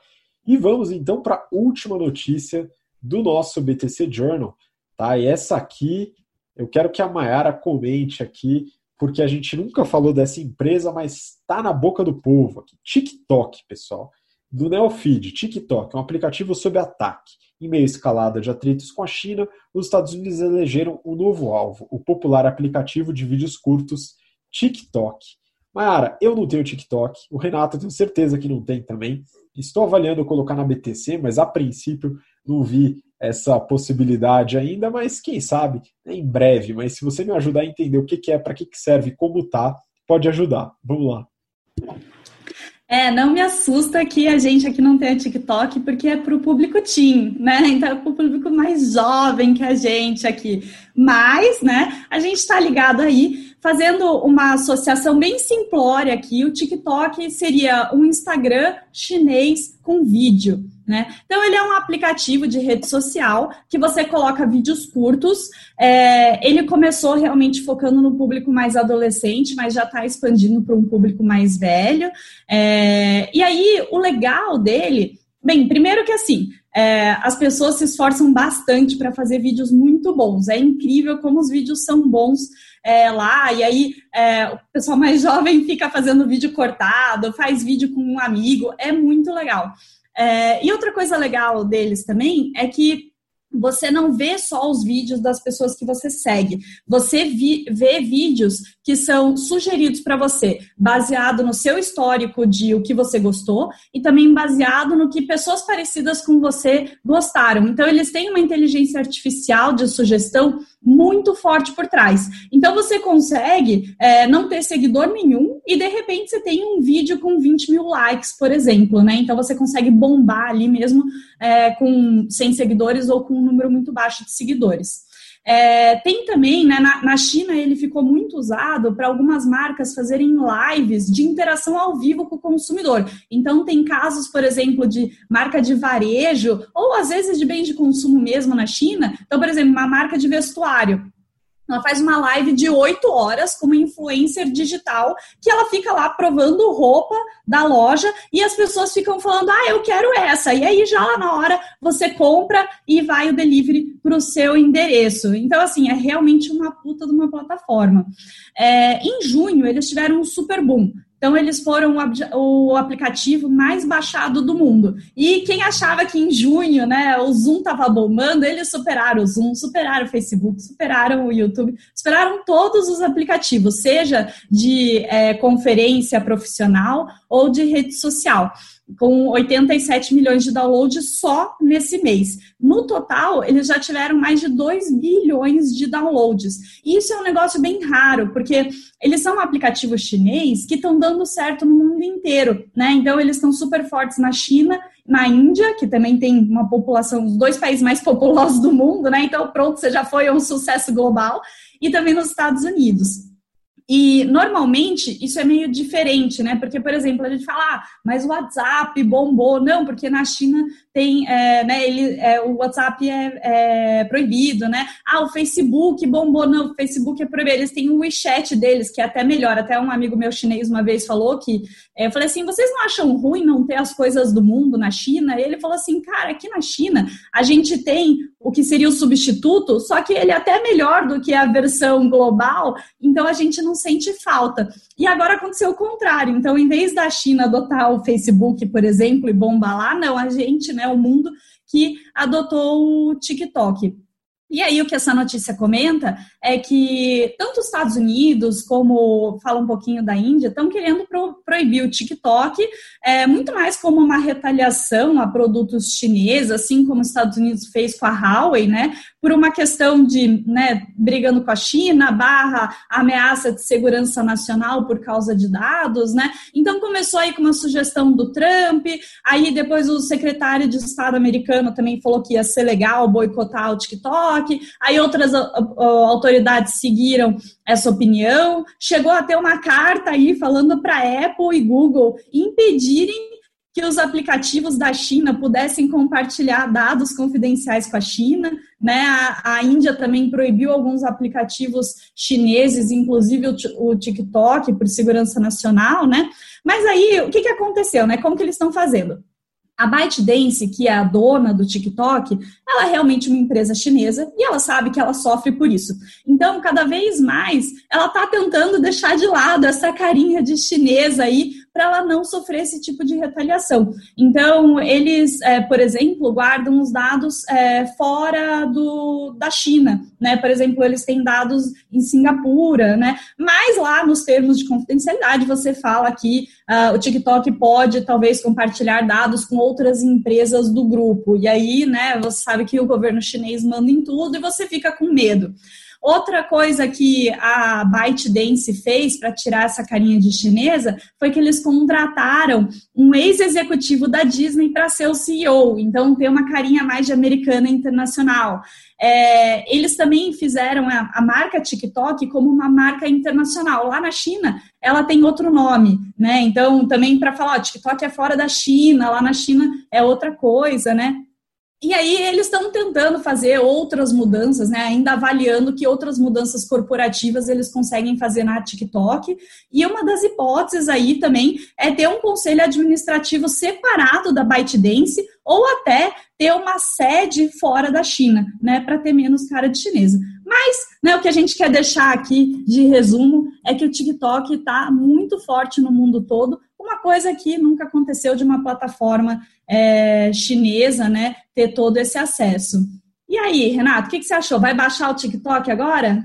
E vamos então para a última notícia do nosso BTC Journal, Tá? E essa aqui, eu quero que a Mayara comente aqui, porque a gente nunca falou dessa empresa, mas está na boca do povo aqui. TikTok, pessoal. Do Neofeed, TikTok, um aplicativo sob ataque. Em meio à escalada de atritos com a China, os Estados Unidos elegeram um novo alvo, o popular aplicativo de vídeos curtos TikTok. Mayara, eu não tenho TikTok, o Renato eu tenho certeza que não tem também. Estou avaliando colocar na BTC, mas a princípio não vi essa possibilidade ainda, mas quem sabe em breve. Mas se você me ajudar a entender o que, que é, para que, que serve, como tá, pode ajudar. Vamos lá. É, não me assusta que a gente aqui não tenha TikTok, porque é para o público teen, né? Então é o público mais jovem que a gente aqui. Mas, né, a gente está ligado aí, fazendo uma associação bem simplória aqui. O TikTok seria um Instagram chinês com vídeo. Né? Então, ele é um aplicativo de rede social que você coloca vídeos curtos. É, ele começou realmente focando no público mais adolescente, mas já está expandindo para um público mais velho. É, e aí, o legal dele, bem, primeiro que assim, é, as pessoas se esforçam bastante para fazer vídeos muito bons. É incrível como os vídeos são bons é, lá, e aí é, o pessoal mais jovem fica fazendo vídeo cortado, faz vídeo com um amigo, é muito legal. É, e outra coisa legal deles também é que você não vê só os vídeos das pessoas que você segue, você vi, vê vídeos que são sugeridos para você, baseado no seu histórico de o que você gostou e também baseado no que pessoas parecidas com você gostaram. Então, eles têm uma inteligência artificial de sugestão muito forte por trás. Então, você consegue é, não ter seguidor nenhum e, de repente, você tem um vídeo com 20 mil likes, por exemplo, né? Então, você consegue bombar ali mesmo é, com 100 seguidores ou com um número muito baixo de seguidores. É, tem também, né, na, na, China ele ficou muito usado para algumas marcas fazerem lives de interação ao vivo com o consumidor. Então tem casos, por exemplo, de marca de varejo ou às vezes de bens de consumo mesmo na China. Então, por exemplo, uma marca de vestuário ela faz uma live de oito horas como influencer digital, que ela fica lá provando roupa da loja e as pessoas ficam falando: ah, eu quero essa. E aí, já lá na hora, você compra e vai o delivery para o seu endereço. Então, assim, é realmente uma puta de uma plataforma. É, em junho, eles tiveram um super boom. Então, eles foram o aplicativo mais baixado do mundo. E quem achava que em junho né, o Zoom estava bombando, eles superaram o Zoom, superaram o Facebook, superaram o YouTube, superaram todos os aplicativos, seja de é, conferência profissional ou de rede social com 87 milhões de downloads só nesse mês. No total, eles já tiveram mais de 2 bilhões de downloads. E isso é um negócio bem raro, porque eles são aplicativos chinês que estão dando certo no mundo inteiro, né? Então, eles estão super fortes na China, na Índia, que também tem uma população, os dois países mais populosos do mundo, né? Então, pronto, você já foi um sucesso global, e também nos Estados Unidos. E normalmente isso é meio diferente, né? Porque, por exemplo, a gente fala, ah, mas o WhatsApp bombou. Não, porque na China tem, é, né, ele, é, o WhatsApp é, é, proibido, né? Ah, o Facebook bombou. Não, o Facebook é proibido. Eles têm o WeChat deles, que é até melhor. Até um amigo meu chinês uma vez falou que, é, eu falei assim, vocês não acham ruim não ter as coisas do mundo na China? E ele falou assim, cara, aqui na China a gente tem o que seria o substituto, só que ele é até melhor do que a versão global, então a gente não sente falta. E agora aconteceu o contrário. Então, em vez da China adotar o Facebook, por exemplo, e bombar lá, não, a gente, né, o mundo que adotou o TikTok. E aí, o que essa notícia comenta é que tanto os Estados Unidos como fala um pouquinho da Índia estão querendo pro, proibir o TikTok, é, muito mais como uma retaliação a produtos chineses, assim como os Estados Unidos fez com a Huawei, né? Por uma questão de, né, brigando com a China, barra ameaça de segurança nacional por causa de dados, né? Então começou aí com uma sugestão do Trump, aí depois o secretário de Estado americano também falou que ia ser legal boicotar o TikTok aí outras autoridades seguiram essa opinião. Chegou a ter uma carta aí falando para Apple e Google impedirem que os aplicativos da China pudessem compartilhar dados confidenciais com a China, né? A, a Índia também proibiu alguns aplicativos chineses, inclusive o, o, TikTok, por segurança nacional, né? Mas aí, o que, que aconteceu, né? Como que eles estão fazendo? A ByteDance, que é a dona do TikTok, ela é realmente uma empresa chinesa e ela sabe que ela sofre por isso. Então, cada vez mais, ela está tentando deixar de lado essa carinha de chinesa aí para ela não sofrer esse tipo de retaliação. Então, eles, é, por exemplo, guardam os dados é, fora do, da China, né? Por exemplo, eles têm dados em Singapura, né? Mas lá nos termos de confidencialidade você fala que uh, o TikTok pode talvez compartilhar dados com outras empresas do grupo. E aí, né? Você sabe que o governo chinês manda em tudo e você fica com medo. Outra coisa que a ByteDance fez para tirar essa carinha de chinesa foi que eles contrataram um ex-executivo da Disney para ser o CEO, então ter uma carinha mais de americana internacional. É, eles também fizeram a, a, marca TikTok como uma marca internacional. Lá na China, ela tem outro nome, né? Então, também para falar, ó, TikTok é fora da China, lá na China é outra coisa, né? E aí eles estão tentando fazer outras mudanças, né? Ainda avaliando que outras mudanças corporativas eles conseguem fazer na TikTok. E uma das hipóteses aí também é ter um conselho administrativo separado da ByteDance ou até ter uma sede fora da China, né? Para ter menos cara de chinesa. Mas, né, o que a gente quer deixar aqui de resumo é que o TikTok está muito forte no mundo todo, uma coisa que nunca aconteceu de uma plataforma é, chinesa, né, ter todo esse acesso. E aí, Renato, o que, que você achou? Vai baixar o TikTok agora?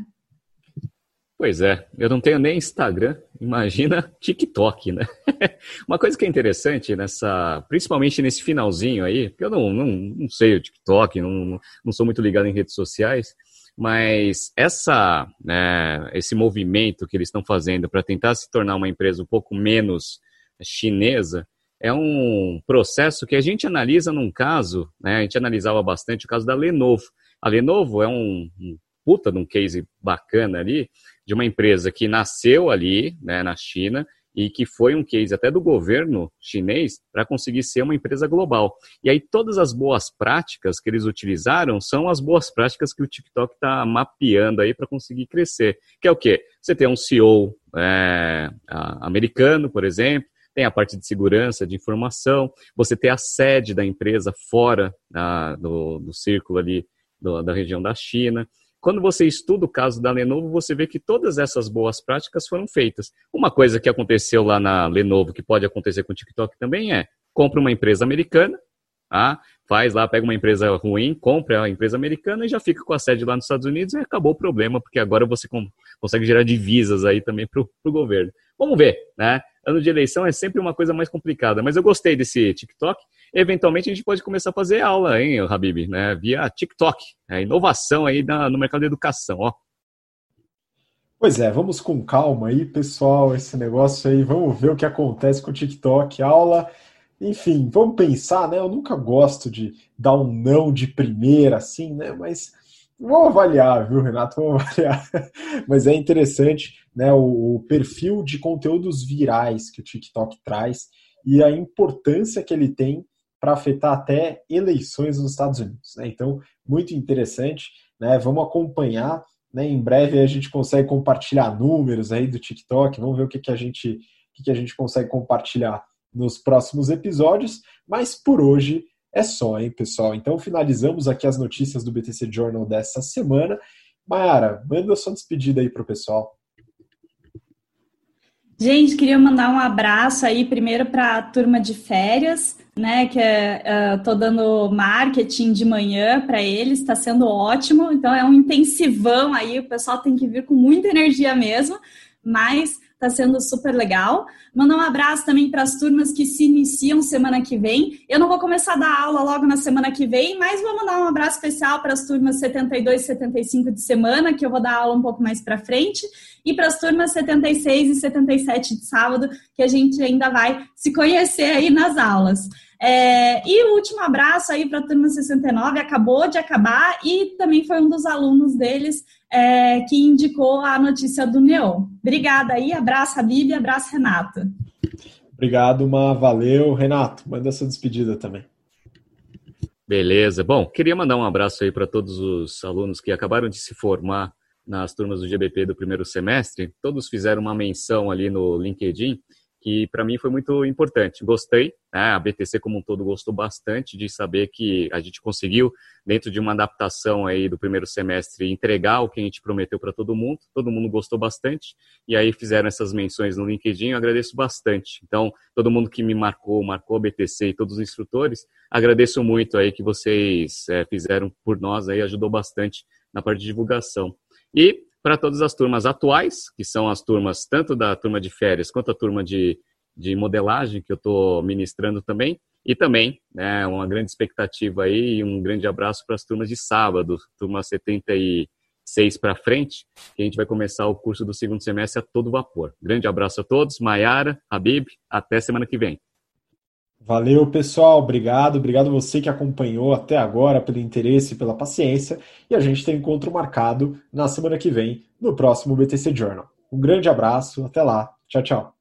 Pois é, eu não tenho nem Instagram, imagina TikTok, né? Uma coisa que é interessante nessa, principalmente nesse finalzinho aí, porque eu não, não, não sei o TikTok, não, não sou muito ligado em redes sociais, mas essa, né, esse movimento que eles estão fazendo para tentar se tornar uma empresa um pouco menos chinesa, é um processo que a gente analisa num caso, né, a gente analisava bastante o caso da Lenovo. A Lenovo é um, um puta de um case bacana ali, de uma empresa que nasceu ali, né, na China, e que foi um case até do governo chinês para conseguir ser uma empresa global. E aí todas as boas práticas que eles utilizaram são as boas práticas que o TikTok está mapeando aí para conseguir crescer. Que é o quê? Você tem um CEO é, americano, por exemplo, tem a parte de segurança, de informação, você tem a sede da empresa fora do, do círculo ali do, da região da China, quando você estuda o caso da Lenovo, você vê que todas essas boas práticas foram feitas. Uma coisa que aconteceu lá na Lenovo, que pode acontecer com o TikTok também é, compra uma empresa americana, tá? faz lá, pega uma empresa ruim, compra a empresa americana e já fica com a sede lá nos Estados Unidos e acabou o problema, porque agora você consegue gerar divisas aí também para o governo. Vamos ver, né? Ano de eleição é sempre uma coisa mais complicada, mas eu gostei desse TikTok. Eventualmente a gente pode começar a fazer aula, hein, Habib, né? Via TikTok, é inovação aí no mercado da educação, ó. Pois é, vamos com calma aí, pessoal, esse negócio aí, vamos ver o que acontece com o TikTok, aula enfim, vamos pensar, né? Eu nunca gosto de dar um não de primeira, assim, né? Mas vamos avaliar, viu, Renato? Vamos avaliar. Mas é interessante, né? O, o perfil de conteúdos virais que o TikTok traz e a importância que ele tem para afetar até eleições nos Estados Unidos. Né? Então, muito interessante, né? Vamos acompanhar. Né? Em breve a gente consegue compartilhar números aí do TikTok. Vamos ver o que, que a gente o que, que a gente consegue compartilhar nos próximos episódios, mas por hoje é só, hein, pessoal? Então finalizamos aqui as notícias do BTC Journal dessa semana. Mayara, manda sua despedida aí para o pessoal. Gente, queria mandar um abraço aí primeiro para a turma de férias, né? Que é, uh, tô dando marketing de manhã para eles, está sendo ótimo. Então é um intensivão aí, o pessoal tem que vir com muita energia mesmo, mas está sendo super legal. Mandar um abraço também para as turmas que se iniciam semana que vem. Eu não vou começar a dar aula logo na semana que vem, mas vou mandar um abraço especial para as turmas 72 e 75 de semana, que eu vou dar aula um pouco mais para frente, e para as turmas 76 e 77 de sábado, que a gente ainda vai se conhecer aí nas aulas. É, e o último abraço aí para a turma 69, acabou de acabar e também foi um dos alunos deles é, que indicou a notícia do Neon. Obrigada aí, abraço a Bíblia, abraço Renato. Obrigado, Ma, valeu. Renato, manda essa despedida também. Beleza. Bom, queria mandar um abraço aí para todos os alunos que acabaram de se formar nas turmas do GBP do primeiro semestre. Todos fizeram uma menção ali no LinkedIn que para mim foi muito importante. Gostei, né? a BTC como um todo gostou bastante de saber que a gente conseguiu, dentro de uma adaptação aí do primeiro semestre, entregar o que a gente prometeu para todo mundo. Todo mundo gostou bastante e aí fizeram essas menções no LinkedIn, eu agradeço bastante. Então, todo mundo que me marcou, marcou a BTC e todos os instrutores, agradeço muito aí que vocês é, fizeram por nós aí, ajudou bastante na parte de divulgação. E para todas as turmas atuais, que são as turmas tanto da turma de férias quanto a turma de, de modelagem, que eu estou ministrando também, e também né, uma grande expectativa aí e um grande abraço para as turmas de sábado, turma 76 para frente, que a gente vai começar o curso do segundo semestre a todo vapor. Grande abraço a todos, Maiara, Habib, até semana que vem. Valeu, pessoal. Obrigado. Obrigado você que acompanhou até agora, pelo interesse e pela paciência. E a gente tem encontro marcado na semana que vem, no próximo BTC Journal. Um grande abraço. Até lá. Tchau, tchau.